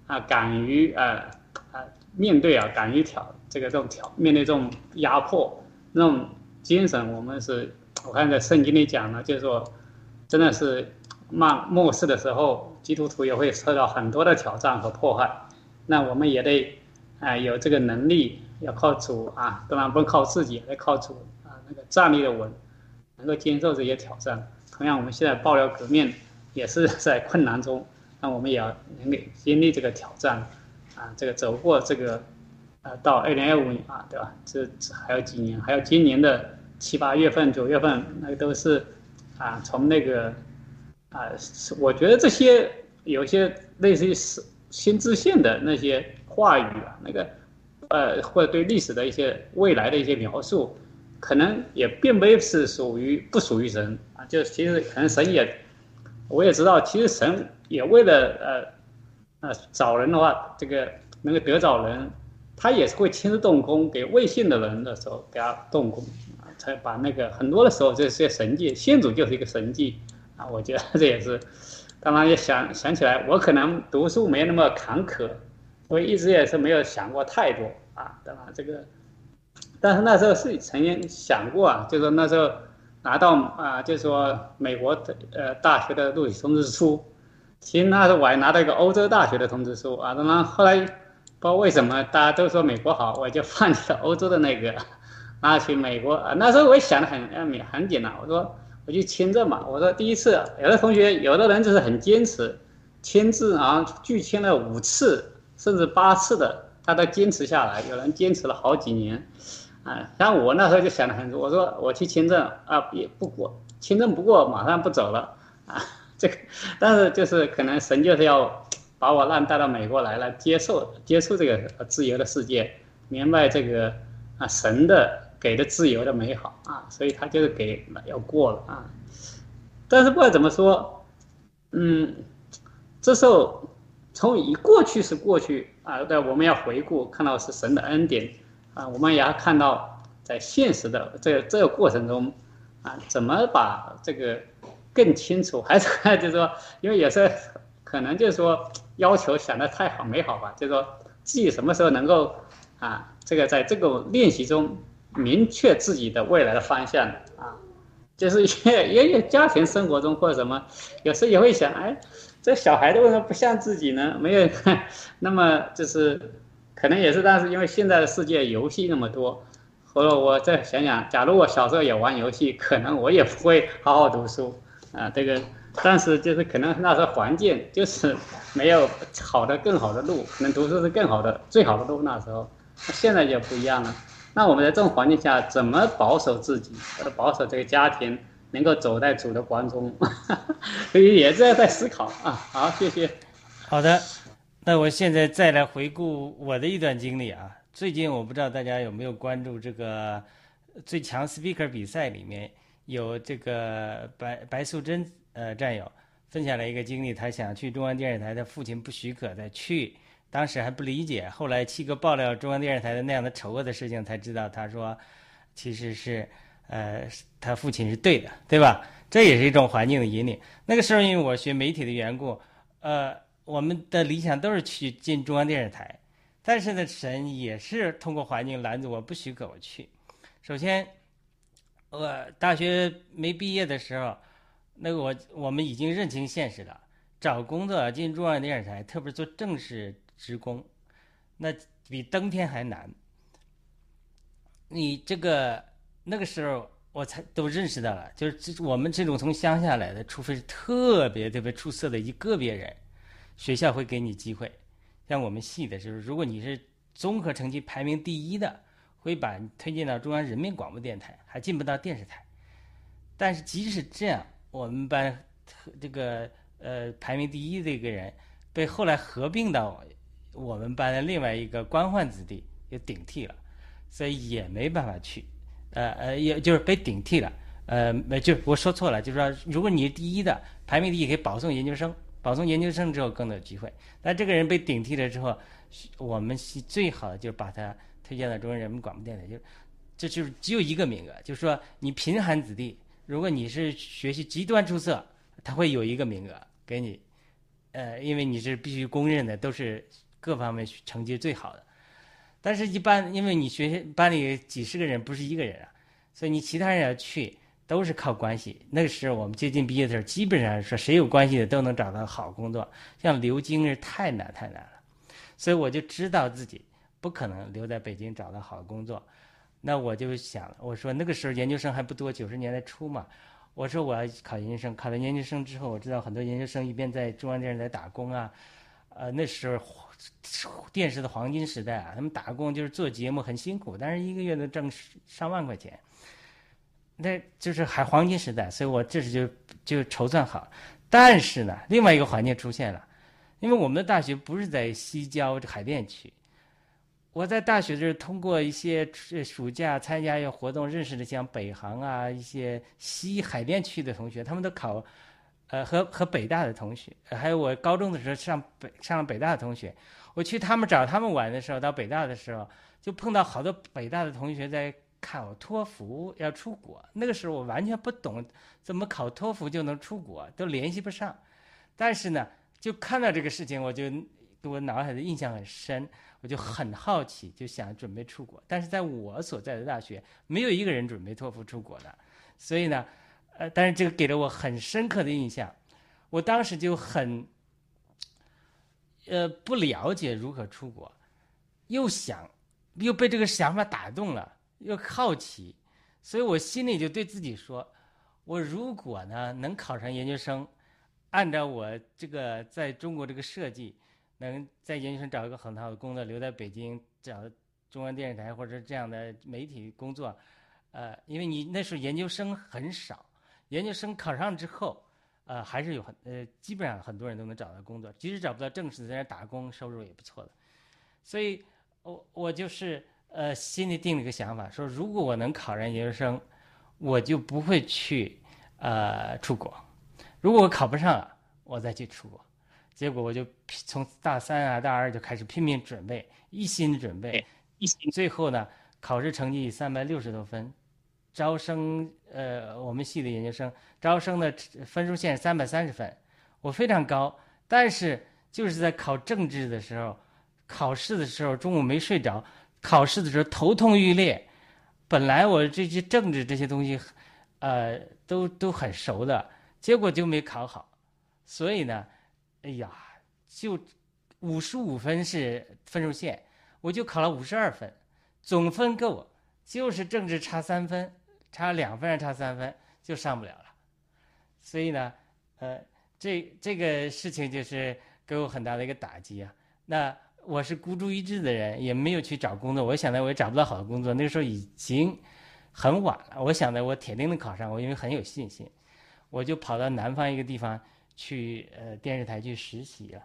啊敢于啊啊面对啊敢于挑这个这种挑面对这种压迫那种精神，我们是。我看在圣经里讲呢，就是说，真的是末末世的时候，基督徒也会受到很多的挑战和迫害。那我们也得啊有这个能力，要靠主啊，当然不靠自己，得靠主啊，那个站立的稳，能够接受这些挑战。同样，我们现在爆料革命也是在困难中，那我们也要能给经历这个挑战啊，这个走过这个啊，到二零二五年啊，对吧？这还有几年，还有今年的七八月份、九月份，那个都是啊，从那个。啊，我觉得这些有些类似于是新知县的那些话语啊，那个呃，或者对历史的一些未来的一些描述，可能也并非是属于不属于神啊。就其实可能神也，我也知道，其实神也为了呃呃找人的话，这个能够得找人，他也是会亲自动工给未信的人的时候给他动工，才把那个很多的时候这些神迹，先祖就是一个神迹。啊，我觉得这也是，当然也想想起来，我可能读书没那么坎坷，我一直也是没有想过太多啊，对吧？这个，但是那时候是曾经想过啊，就说那时候拿到啊，就是说美国的呃大学的录取通知书，其实那时候我还拿到一个欧洲大学的通知书啊，当然后来不知道为什么大家都说美国好，我就放弃了欧洲的那个，拿去美国啊。那时候我也想的很很很简单，我说。我去签证嘛，我说第一次，有的同学，有的人就是很坚持，签字啊，拒签了五次甚至八次的，他都坚持下来。有人坚持了好几年，啊，像我那时候就想的很多，我说我去签证啊，也不过，签证不过马上不走了啊，这个，但是就是可能神就是要把我让带到美国来了，接受接受这个自由的世界，明白这个啊神的。给的自由的美好啊，所以他就是给要过了啊，但是不管怎么说，嗯，这时候从已过去是过去啊，但我们要回顾，看到是神的恩典啊，我们也要看到在现实的这这个过程中啊，怎么把这个更清楚，还是 [laughs] 就是说，因为也是可能就是说要求想的太好美好吧，就是说自己什么时候能够啊，这个在这个练习中。明确自己的未来的方向啊，就是也也有家庭生活中或者什么，有时也会想，哎，这小孩子为什么不像自己呢？没有，[laughs] 那么就是可能也是，但是因为现在的世界游戏那么多，或者我再想想，假如我小时候也玩游戏，可能我也不会好好读书啊。这个，但是就是可能那时候环境就是没有好的更好的路，可能读书是更好的最好的路。那时候，现在就不一样了。那我们在这种环境下，怎么保守自己，或者保守这个家庭，能够走在主的光中？[laughs] 所以也在在思考啊。好，谢谢。好的，那我现在再来回顾我的一段经历啊。最近我不知道大家有没有关注这个最强 speaker 比赛里面有这个白白素贞呃战友分享了一个经历，他想去中央电视台，他父亲不许可再去。当时还不理解，后来七哥爆料中央电视台的那样的丑恶的事情，才知道他说，其实是，呃，他父亲是对的，对吧？这也是一种环境的引领。那个时候因为我学媒体的缘故，呃，我们的理想都是去进中央电视台，但是呢，神也是通过环境拦着我，不许可我去。首先，我大学没毕业的时候，那个我我们已经认清现实了，找工作进中央电视台，特别是做正式。职工，那比登天还难。你这个那个时候，我才都认识到了，就是我们这种从乡下来的，除非是特别特别出色的一个别人，学校会给你机会。像我们系的就是，如果你是综合成绩排名第一的，会把你推荐到中央人民广播电台，还进不到电视台。但是即使这样，我们班这个呃排名第一的一个人，被后来合并到。我们班的另外一个官宦子弟又顶替了，所以也没办法去，呃呃，也就是被顶替了，呃，没就我说错了，就是说，如果你是第一的，排名第一，可以保送研究生，保送研究生之后更有机会。但这个人被顶替了之后，我们是最好的就是把他推荐到中央人民广播电台，就这就是只有一个名额，就是说你贫寒子弟，如果你是学习极端出色，他会有一个名额给你，呃，因为你是必须公认的，都是。各方面成绩最好的，但是，一般因为你学班里几十个人不是一个人啊，所以你其他人要去，都是靠关系。那个时候我们接近毕业的时候，基本上说谁有关系的都能找到好工作。像留京是太难太难了，所以我就知道自己不可能留在北京找到好工作。那我就想，我说那个时候研究生还不多，九十年代初嘛。我说我要考研究生，考了研究生之后，我知道很多研究生一边在中央电视台打工啊，呃，那时候电视的黄金时代啊，他们打工就是做节目很辛苦，但是一个月能挣上万块钱，那就是还黄金时代，所以我这时就就筹算好。但是呢，另外一个环境出现了，因为我们的大学不是在西郊海淀区。我在大学的时候，通过一些暑假参加一些活动，认识的像北航啊一些西海淀区的同学，他们都考，呃和和北大的同学，还有我高中的时候上北上了北大的同学，我去他们找他们玩的时候，到北大的时候，就碰到好多北大的同学在考托福要出国，那个时候我完全不懂怎么考托福就能出国，都联系不上，但是呢，就看到这个事情，我就给我脑海的印象很深。我就很好奇，就想准备出国，但是在我所在的大学，没有一个人准备托福出国的，所以呢，呃，但是这个给了我很深刻的印象，我当时就很，呃，不了解如何出国，又想，又被这个想法打动了，又好奇，所以我心里就对自己说，我如果呢能考上研究生，按照我这个在中国这个设计。能在研究生找一个很好的工作，留在北京找中央电视台或者这样的媒体工作，呃，因为你那时候研究生很少，研究生考上之后，呃，还是有很呃，基本上很多人都能找到工作，即使找不到正式的，在那打工收入也不错的。所以，我我就是呃，心里定了一个想法，说如果我能考上研究生，我就不会去呃出国；如果我考不上，我再去出国。结果我就从大三啊、大二就开始拼命准备，一心准备，一心。最后呢，考试成绩三百六十多分，招生呃，我们系的研究生招生的分数线三百三十分，我非常高。但是就是在考政治的时候，考试的时候中午没睡着，考试的时候头痛欲裂。本来我这些政治这些东西，呃，都都很熟的，结果就没考好，所以呢。哎呀，就五十五分是分数线，我就考了五十二分，总分够，就是政治差三分，差两分还差三分就上不了了。所以呢，呃，这这个事情就是给我很大的一个打击啊。那我是孤注一掷的人，也没有去找工作。我想着我也找不到好的工作，那个时候已经很晚了。我想着我铁定能考上，我因为很有信心，我就跑到南方一个地方。去呃电视台去实习了，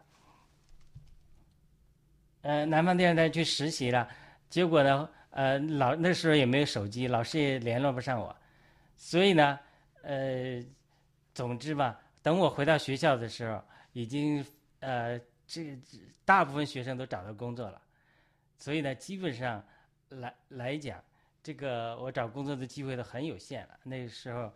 呃南方电视台去实习了，结果呢呃老那时候也没有手机，老师也联络不上我，所以呢呃总之吧，等我回到学校的时候，已经呃这大部分学生都找到工作了，所以呢基本上来来讲，这个我找工作的机会都很有限了，那个时候。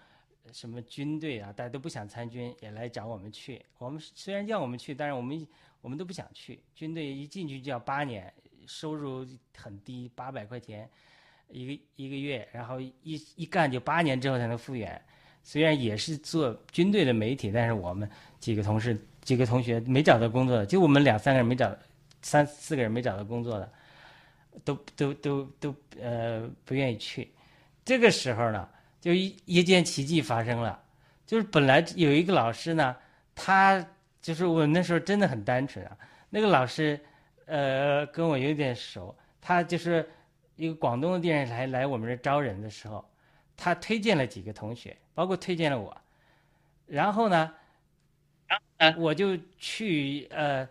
什么军队啊，大家都不想参军，也来找我们去。我们虽然叫我们去，但是我们我们都不想去。军队一进去就要八年，收入很低，八百块钱一个一个月，然后一一干就八年之后才能复员。虽然也是做军队的媒体，但是我们几个同事、几个同学没找到工作的，就我们两三个人没找，三四个人没找到工作的，都都都都呃不愿意去。这个时候呢？就一一件奇迹发生了，就是本来有一个老师呢，他就是我那时候真的很单纯啊。那个老师，呃，跟我有点熟，他就是一个广东的电视台来我们这招人的时候，他推荐了几个同学，包括推荐了我。然后呢，我就去呃，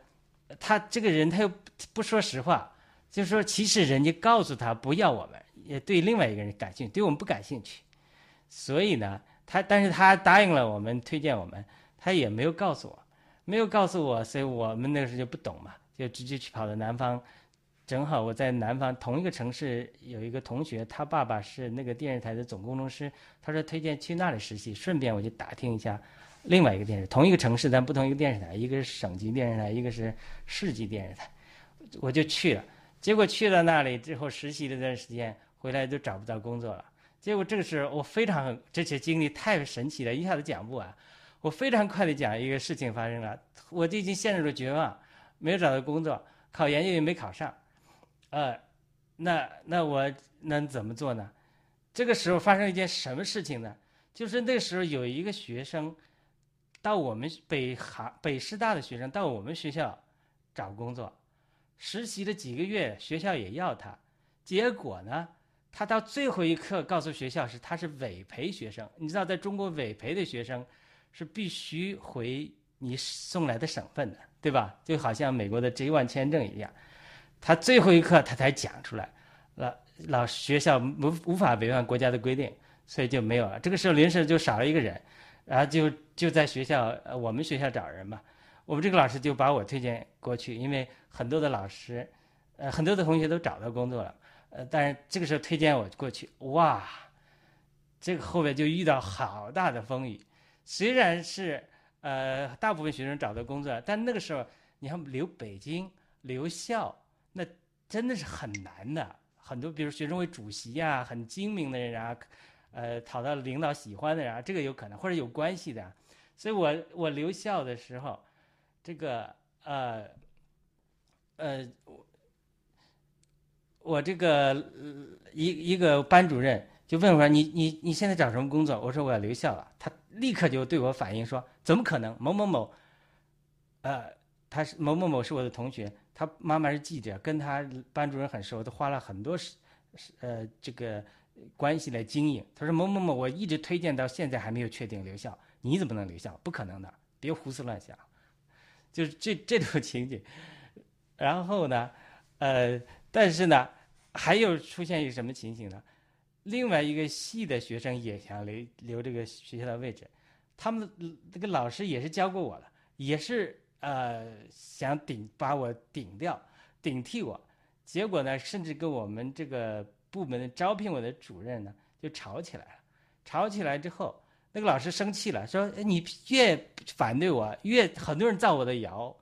他这个人他又不说实话，就说其实人家告诉他不要我们，也对另外一个人感兴趣，对我们不感兴趣。所以呢，他但是他答应了我们推荐我们，他也没有告诉我，没有告诉我，所以我们那个时候就不懂嘛，就直接去跑到南方，正好我在南方同一个城市有一个同学，他爸爸是那个电视台的总工程师，他说推荐去那里实习，顺便我就打听一下另外一个电视，同一个城市但不同一个电视台，一个是省级电视台，一个是市级电视台，我就去了，结果去了那里之后实习了一段时间，回来都找不到工作了。结果这个时候我非常这些经历太神奇了，一下子讲不完。我非常快的讲一个事情发生了，我就已经陷入了绝望，没有找到工作，考研究也没考上，呃，那那我能怎么做呢？这个时候发生一件什么事情呢？就是那时候有一个学生到我们北航北师大的学生到我们学校找工作，实习了几个月，学校也要他，结果呢，他到最后一刻告诉学校是他是委培学生，你知道在中国委培的学生。是必须回你送来的省份的，对吧？就好像美国的 J1 签证一样，他最后一刻他才讲出来，老老学校无无法违反国家的规定，所以就没有了。这个时候临时就少了一个人，然后就就在学校，呃，我们学校找人嘛，我们这个老师就把我推荐过去，因为很多的老师，呃，很多的同学都找到工作了，呃，但是这个时候推荐我过去，哇，这个后面就遇到好大的风雨。虽然是呃大部分学生找到工作，但那个时候你看留北京留校，那真的是很难的。很多比如学生会主席呀，很精明的人啊，呃讨到领导喜欢的人啊，这个有可能或者有关系的。所以我我留校的时候，这个呃呃我我这个一一个班主任就问我：“你你你现在找什么工作？”我说：“我要留校了。”他。立刻就对我反映说：“怎么可能？某某某，呃，他是某某某是我的同学，他妈妈是记者，跟他班主任很熟，都花了很多时，呃，这个关系来经营。他说某某某，我一直推荐到现在还没有确定留校，你怎么能留校？不可能的，别胡思乱想。就是这这种情景。然后呢，呃，但是呢，还有出现一个什么情形呢？”另外一个系的学生也想留留这个学校的位置，他们这个老师也是教过我了，也是呃想顶把我顶掉，顶替我，结果呢，甚至跟我们这个部门的招聘我的主任呢就吵起来了，吵起来之后，那个老师生气了，说你越反对我，越很多人造我的谣，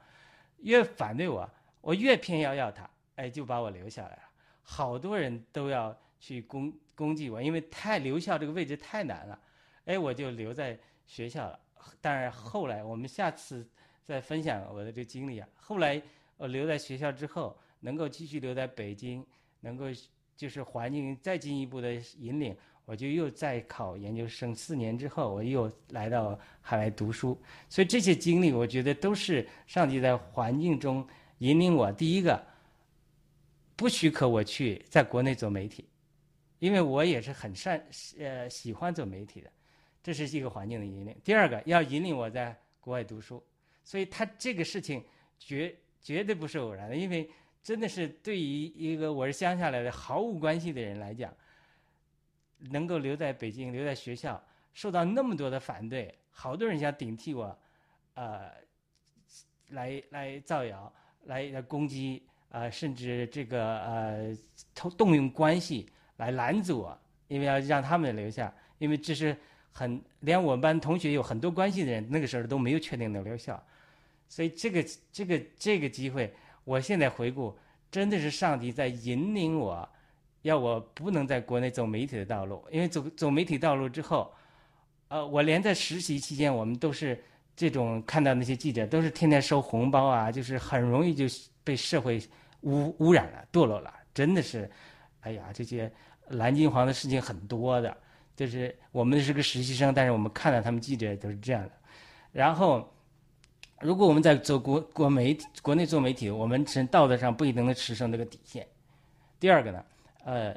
越反对我，我越偏要要他，哎，就把我留下来了，好多人都要去攻。攻击我，因为太留校这个位置太难了，哎，我就留在学校了。当然后来我们下次再分享我的这个经历啊。后来我留在学校之后，能够继续留在北京，能够就是环境再进一步的引领，我就又再考研究生。四年之后，我又来到海外读书。所以这些经历，我觉得都是上帝在环境中引领我。第一个，不许可我去在国内做媒体。因为我也是很善呃喜欢做媒体的，这是一个环境的引领。第二个要引领我在国外读书，所以他这个事情绝绝对不是偶然的，因为真的是对于一个我是乡下来的毫无关系的人来讲，能够留在北京留在学校，受到那么多的反对，好多人想顶替我，呃，来来造谣，来来攻击，啊，甚至这个呃，动动用关系。来拦阻我，因为要让他们留下，因为这是很连我们班同学有很多关系的人，那个时候都没有确定能留校，所以这个这个这个机会，我现在回顾，真的是上帝在引领我，要我不能在国内走媒体的道路，因为走走媒体道路之后，呃，我连在实习期间，我们都是这种看到那些记者都是天天收红包啊，就是很容易就被社会污污染了、堕落了，真的是，哎呀，这些。蓝金黄的事情很多的，就是我们是个实习生，但是我们看到他们记者都是这样的。然后，如果我们在做国国媒国内做媒体，我们从道德上不一定能持守那个底线。第二个呢，呃，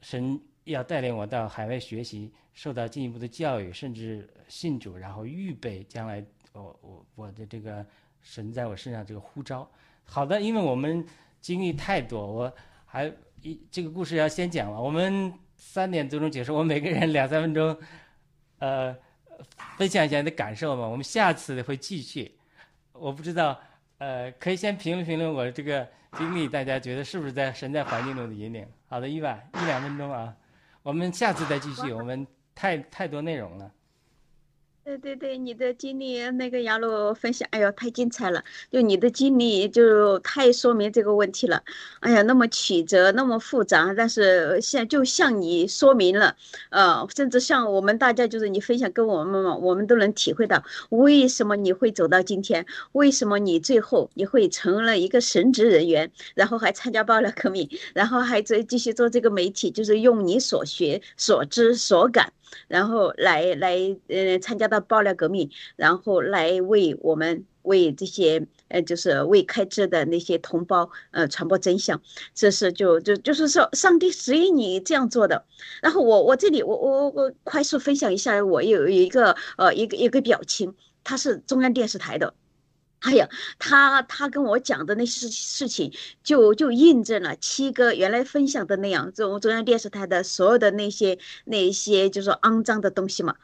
神要带领我到海外学习，受到进一步的教育，甚至信主，然后预备将来我我我的这个神在我身上这个呼召。好的，因为我们经历太多，我还。一这个故事要先讲了，我们三点多钟结束，我们每个人两三分钟，呃，分享一下你的感受嘛。我们下次会继续。我不知道，呃，可以先评论评论我这个经历，大家觉得是不是在神在环境中的引领？好的，一万一两分钟啊，我们下次再继续。我们太太多内容了。对对对，你的经历那个杨璐分享，哎呦，太精彩了！就你的经历就太说明这个问题了。哎呀，那么曲折，那么复杂，但是像就像你说明了，呃，甚至像我们大家就是你分享跟我们嘛，我们都能体会到为什么你会走到今天，为什么你最后你会成了一个神职人员，然后还参加爆料革命，然后还在继续做这个媒体，就是用你所学、所知、所感。然后来来呃参加到爆料革命，然后来为我们为这些呃就是未开支的那些同胞呃传播真相，这是就就就是说上帝指引你这样做的。然后我我这里我我我快速分享一下，我有有一个呃一个一个表情，它是中央电视台的。哎呀，他他跟我讲的那些事情，就就印证了七哥原来分享的那样，中中央电视台的所有的那些那些就是肮脏的东西嘛，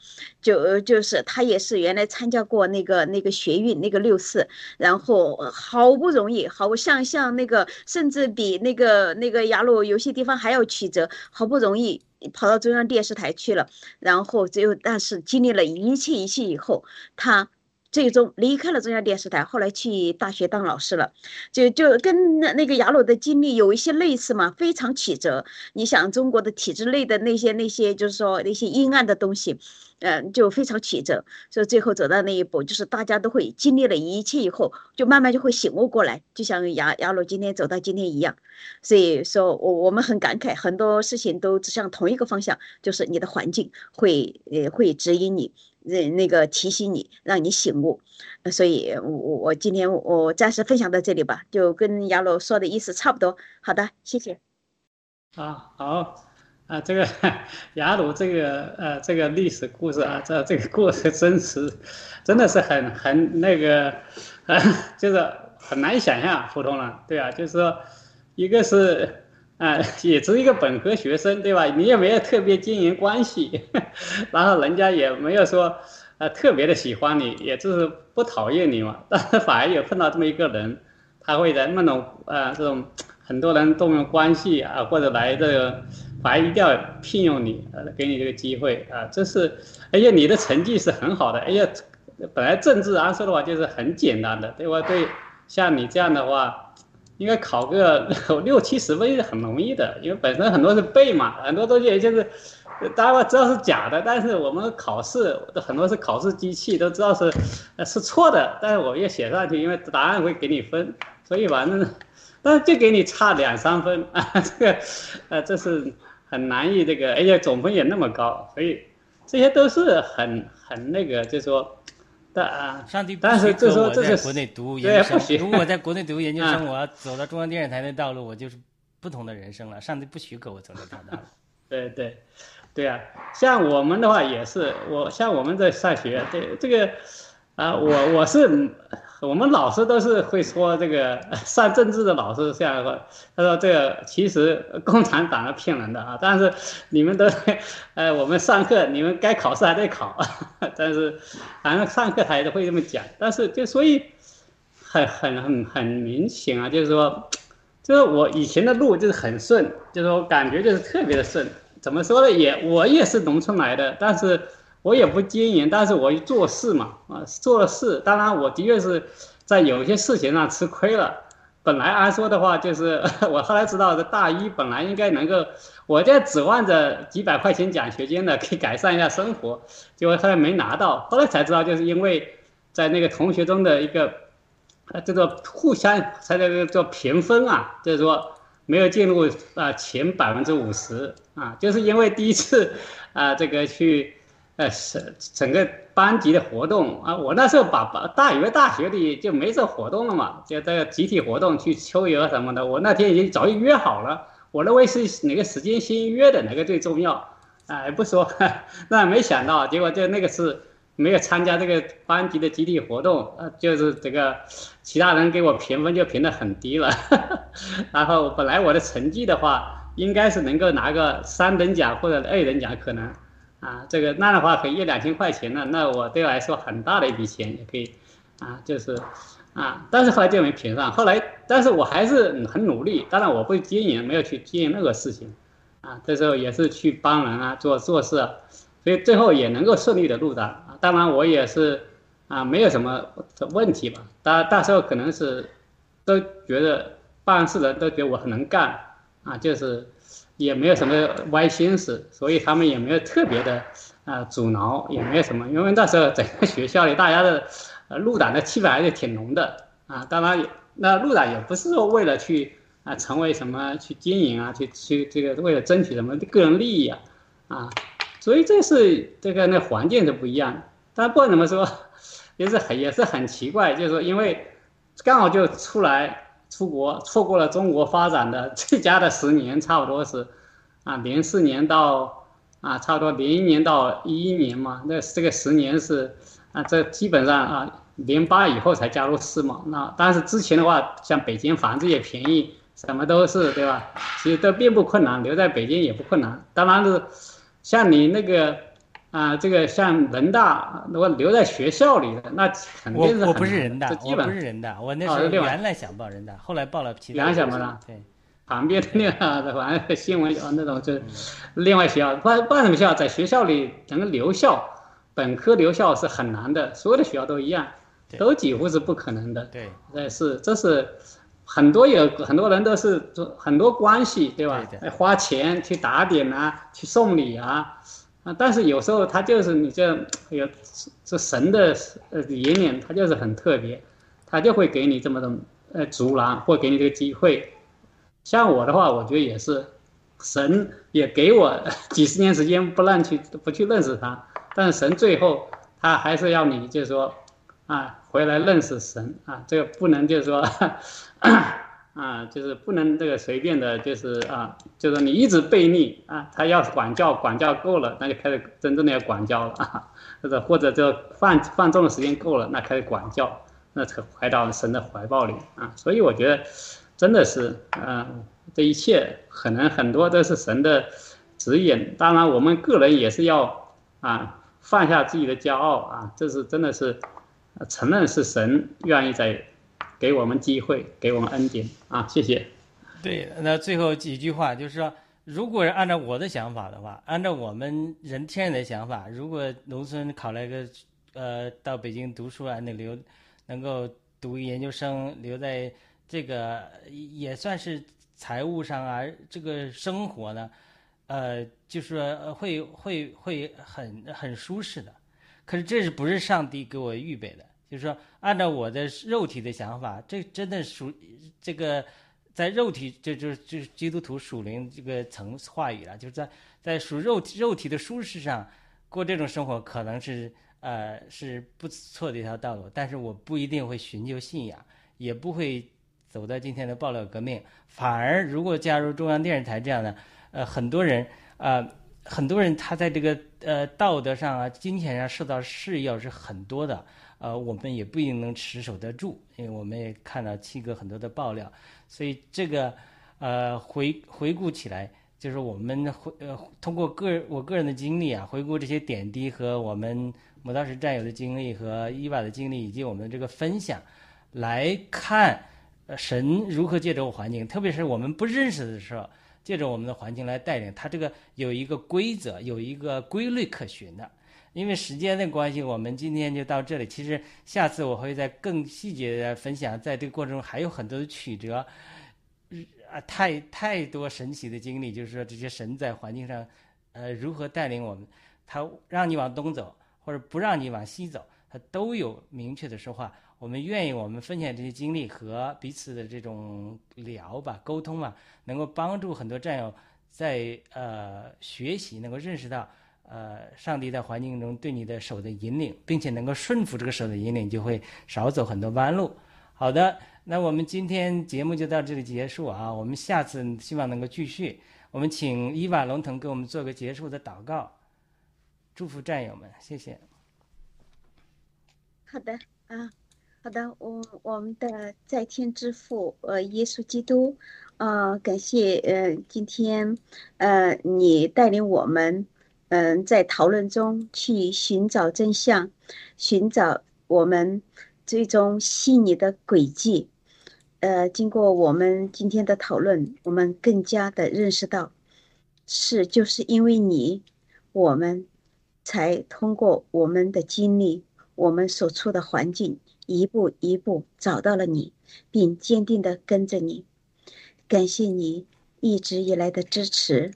就就是他也是原来参加过那个那个学运那个六四，然后好不容易，好像像那个甚至比那个那个雅鲁有些地方还要曲折，好不容易跑到中央电视台去了，然后只有但是经历了一切一切以后，他。最终离开了中央电视台，后来去大学当老师了，就就跟那那个雅鲁的经历有一些类似嘛，非常曲折。你想中国的体制内的那些那些，就是说那些阴暗的东西，嗯，就非常曲折。所以最后走到那一步，就是大家都会经历了一切以后，就慢慢就会醒悟过来，就像雅雅鲁今天走到今天一样。所以说我我们很感慨，很多事情都指向同一个方向，就是你的环境会呃会指引你。那那个提醒你，让你醒悟，所以我我我今天我暂时分享到这里吧，就跟雅鲁说的意思差不多。好的，谢谢。啊，好啊，这个 [laughs] 雅鲁这个呃这个历史故事啊，这这个故事真实，真的是很很那个，[laughs] 就是很难想象普通人，对啊，就是说一个是。啊，也只是一个本科学生，对吧？你也没有特别经营关系，[laughs] 然后人家也没有说，呃，特别的喜欢你，也就是不讨厌你嘛。[laughs] 但是反而有碰到这么一个人，他会在那种呃这种很多人动用关系啊，或者来这个，反而一定要聘用你，呃，给你这个机会啊。这是，而且你的成绩是很好的，哎呀，本来政治来说的话就是很简单的，对吧？对，像你这样的话。应该考个 [laughs] 六七十分是很容易的，因为本身很多是背嘛，很多东西就是，大家知道是假的，但是我们考试很多是考试机器都知道是，是错的，但是我也写上去，因为答案会给你分，所以反正，[laughs] 但是就给你差两三分啊，[laughs] 这个，呃，这是很难以这个，而且总分也那么高，所以这些都是很很那个，就是说。啊，上帝但是这我在国内读研究生，如果在国内读研究生，[laughs] 我要走到中央电视台的道路，我就是不同的人生了。上帝不许可我走这条道路。[laughs] 对对，对啊，像我们的话也是，我像我们在上学，这这个。啊，我我是，我们老师都是会说这个 [laughs] 上政治的老师这样说，他说这个其实共产党是骗人的啊，但是你们都，[laughs] 呃，我们上课你们该考试还得考，[laughs] 但是反正上课他也会这么讲，但是就所以很很很很明显啊，就是说，就是我以前的路就是很顺，就是说感觉就是特别的顺，怎么说呢？也我也是农村来的，但是。我也不经营，但是我做事嘛，啊，做了事。当然，我的确是在有些事情上吃亏了。本来按说的话，就是 [laughs] 我后来知道，这大一本来应该能够，我在指望着几百块钱奖学金的，可以改善一下生活，结果后来没拿到。后来才知道，就是因为在那个同学中的一个，呃，这个互相才这个叫评分啊，就是说没有进入啊前百分之五十啊，就是因为第一次啊这个去。呃，是整个班级的活动啊，我那时候把把大以为大学里就没这活动了嘛，就这个集体活动去秋游什么的，我那天已经早就约好了，我认为是哪个时间先约的哪个最重要，哎，不说，[laughs] 那没想到，结果就那个是没有参加这个班级的集体活动，呃，就是这个其他人给我评分就评的很低了，[laughs] 然后本来我的成绩的话，应该是能够拿个三等奖或者二等奖可能。啊，这个那的话可以一两千块钱呢，那我对我来说很大的一笔钱也可以，啊，就是，啊，但是后来就没评上。后来，但是我还是很努力，当然我不经营，没有去经营任何事情，啊，这时候也是去帮人啊，做做事，所以最后也能够顺利的入党啊。当然我也是啊，没有什么问题吧。大大时候可能是都觉得办事的都觉得我很能干啊，就是也没有什么歪心思，所以他们也没有特别的啊阻挠，也没有什么。因为那时候整个学校里大家的呃入党的气氛还是挺浓的啊。当然那入党也不是说为了去啊成为什么去经营啊，去去这个为了争取什么个人利益啊啊。所以这是这个那环境是不一样，但不管怎么说，[laughs] 也是很也是很奇怪，就是说因为刚好就出来出国，错过了中国发展的 [laughs] 最佳的十年，差不多是啊零四年到啊差不多零一年到一一年嘛，那这个十年是啊这基本上啊零八以后才加入世贸，那但是之前的话，像北京房子也便宜，什么都是对吧？其实都并不困难，留在北京也不困难，当然是。像你那个啊，这个像人大，如果留在学校里的，那肯定是我我不是人大，我不是人大，我那时候原来想报人大，后来报了其他。原来想报的，对。[laughs] 旁边的那个反正新闻啊那种就是另外学校，办办什么学校，在学校里能够留校，本科留校是很难的，所有的学校都一样，都几乎是不可能的。对。这是这是。很多有很多人都是很多关系，对吧？花钱去打点啊，去送礼啊，但是有时候他就是你这有这神的呃引领，他就是很特别，他就会给你这么的呃阻拦或给你这个机会。像我的话，我觉得也是，神也给我 [laughs] 几十年时间不让去不去认识他，但是神最后他还是要你就是说啊回来认识神啊，这个不能就是说。[laughs] 啊，就是不能这个随便的，就是啊，就是你一直背逆啊，他要是管教，管教够了，那就开始真正的要管教了啊，或者或者就放放纵的时间够了，那开始管教，那才怀到神的怀抱里啊。所以我觉得，真的是，嗯，这一切可能很多都是神的指引。当然，我们个人也是要啊，放下自己的骄傲啊，这是真的是承认是神愿意在。给我们机会，给我们恩典啊！谢谢。对，那最后几句话就是说，如果按照我的想法的话，按照我们人天然的想法，如果农村考了一个呃到北京读书啊，那留能够读研究生，留在这个也算是财务上啊，这个生活呢，呃，就是说会会会很很舒适的。可是这是不是上帝给我预备的？就是说，按照我的肉体的想法，这真的属这个在肉体，这就是就是基督徒属灵这个层话语了。就是在在属肉体肉体的舒适上过这种生活，可能是呃是不错的一条道路。但是我不一定会寻求信仰，也不会走到今天的爆料革命。反而，如果加入中央电视台这样的，呃，很多人啊，很多人他在这个呃道德上啊、金钱上受到试诱是很多的。呃，我们也不一定能持守得住，因为我们也看到七哥很多的爆料，所以这个呃回回顾起来，就是我们回呃通过个我个人的经历啊，回顾这些点滴和我们磨刀石战友的经历和伊娃的经历以及我们的这个分享，来看神如何借着环境，特别是我们不认识的时候，借着我们的环境来带领他，这个有一个规则，有一个规律可循的。因为时间的关系，我们今天就到这里。其实下次我会在更细节的分享，在这个过程中还有很多的曲折，啊，太太多神奇的经历。就是说，这些神在环境上，呃，如何带领我们，他让你往东走，或者不让你往西走，他都有明确的说话。我们愿意我们分享这些经历和彼此的这种聊吧、沟通吧，能够帮助很多战友在呃学习，能够认识到。呃，上帝在环境中对你的手的引领，并且能够顺服这个手的引领，就会少走很多弯路。好的，那我们今天节目就到这里结束啊。我们下次希望能够继续。我们请伊瓦龙腾给我们做个结束的祷告，祝福战友们，谢谢。好的啊，好的，我我们的在天之父，呃，耶稣基督，呃，感谢呃今天呃你带领我们。嗯，在讨论中去寻找真相，寻找我们最终细腻的轨迹。呃，经过我们今天的讨论，我们更加的认识到，是就是因为你，我们才通过我们的经历，我们所处的环境，一步一步找到了你，并坚定的跟着你。感谢你一直以来的支持，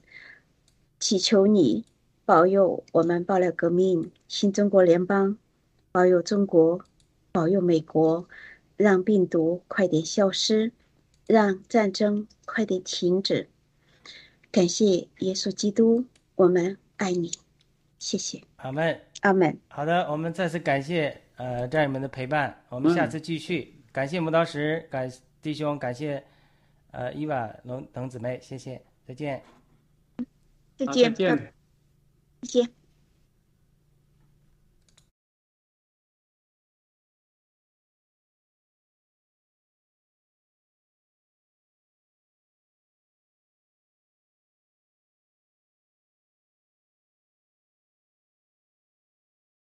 祈求你保佑我们爆料革命、新中国联邦，保佑中国，保佑美国，让病毒快点消失，让战争快点停止。感谢耶稣基督，我们爱你，谢谢，阿门。阿门。好的，我们再次感谢呃战友们的陪伴，我们下次继续。感谢磨刀石，感弟兄，感谢呃伊娃龙等姊妹，谢谢，再见。再见，再见。再见。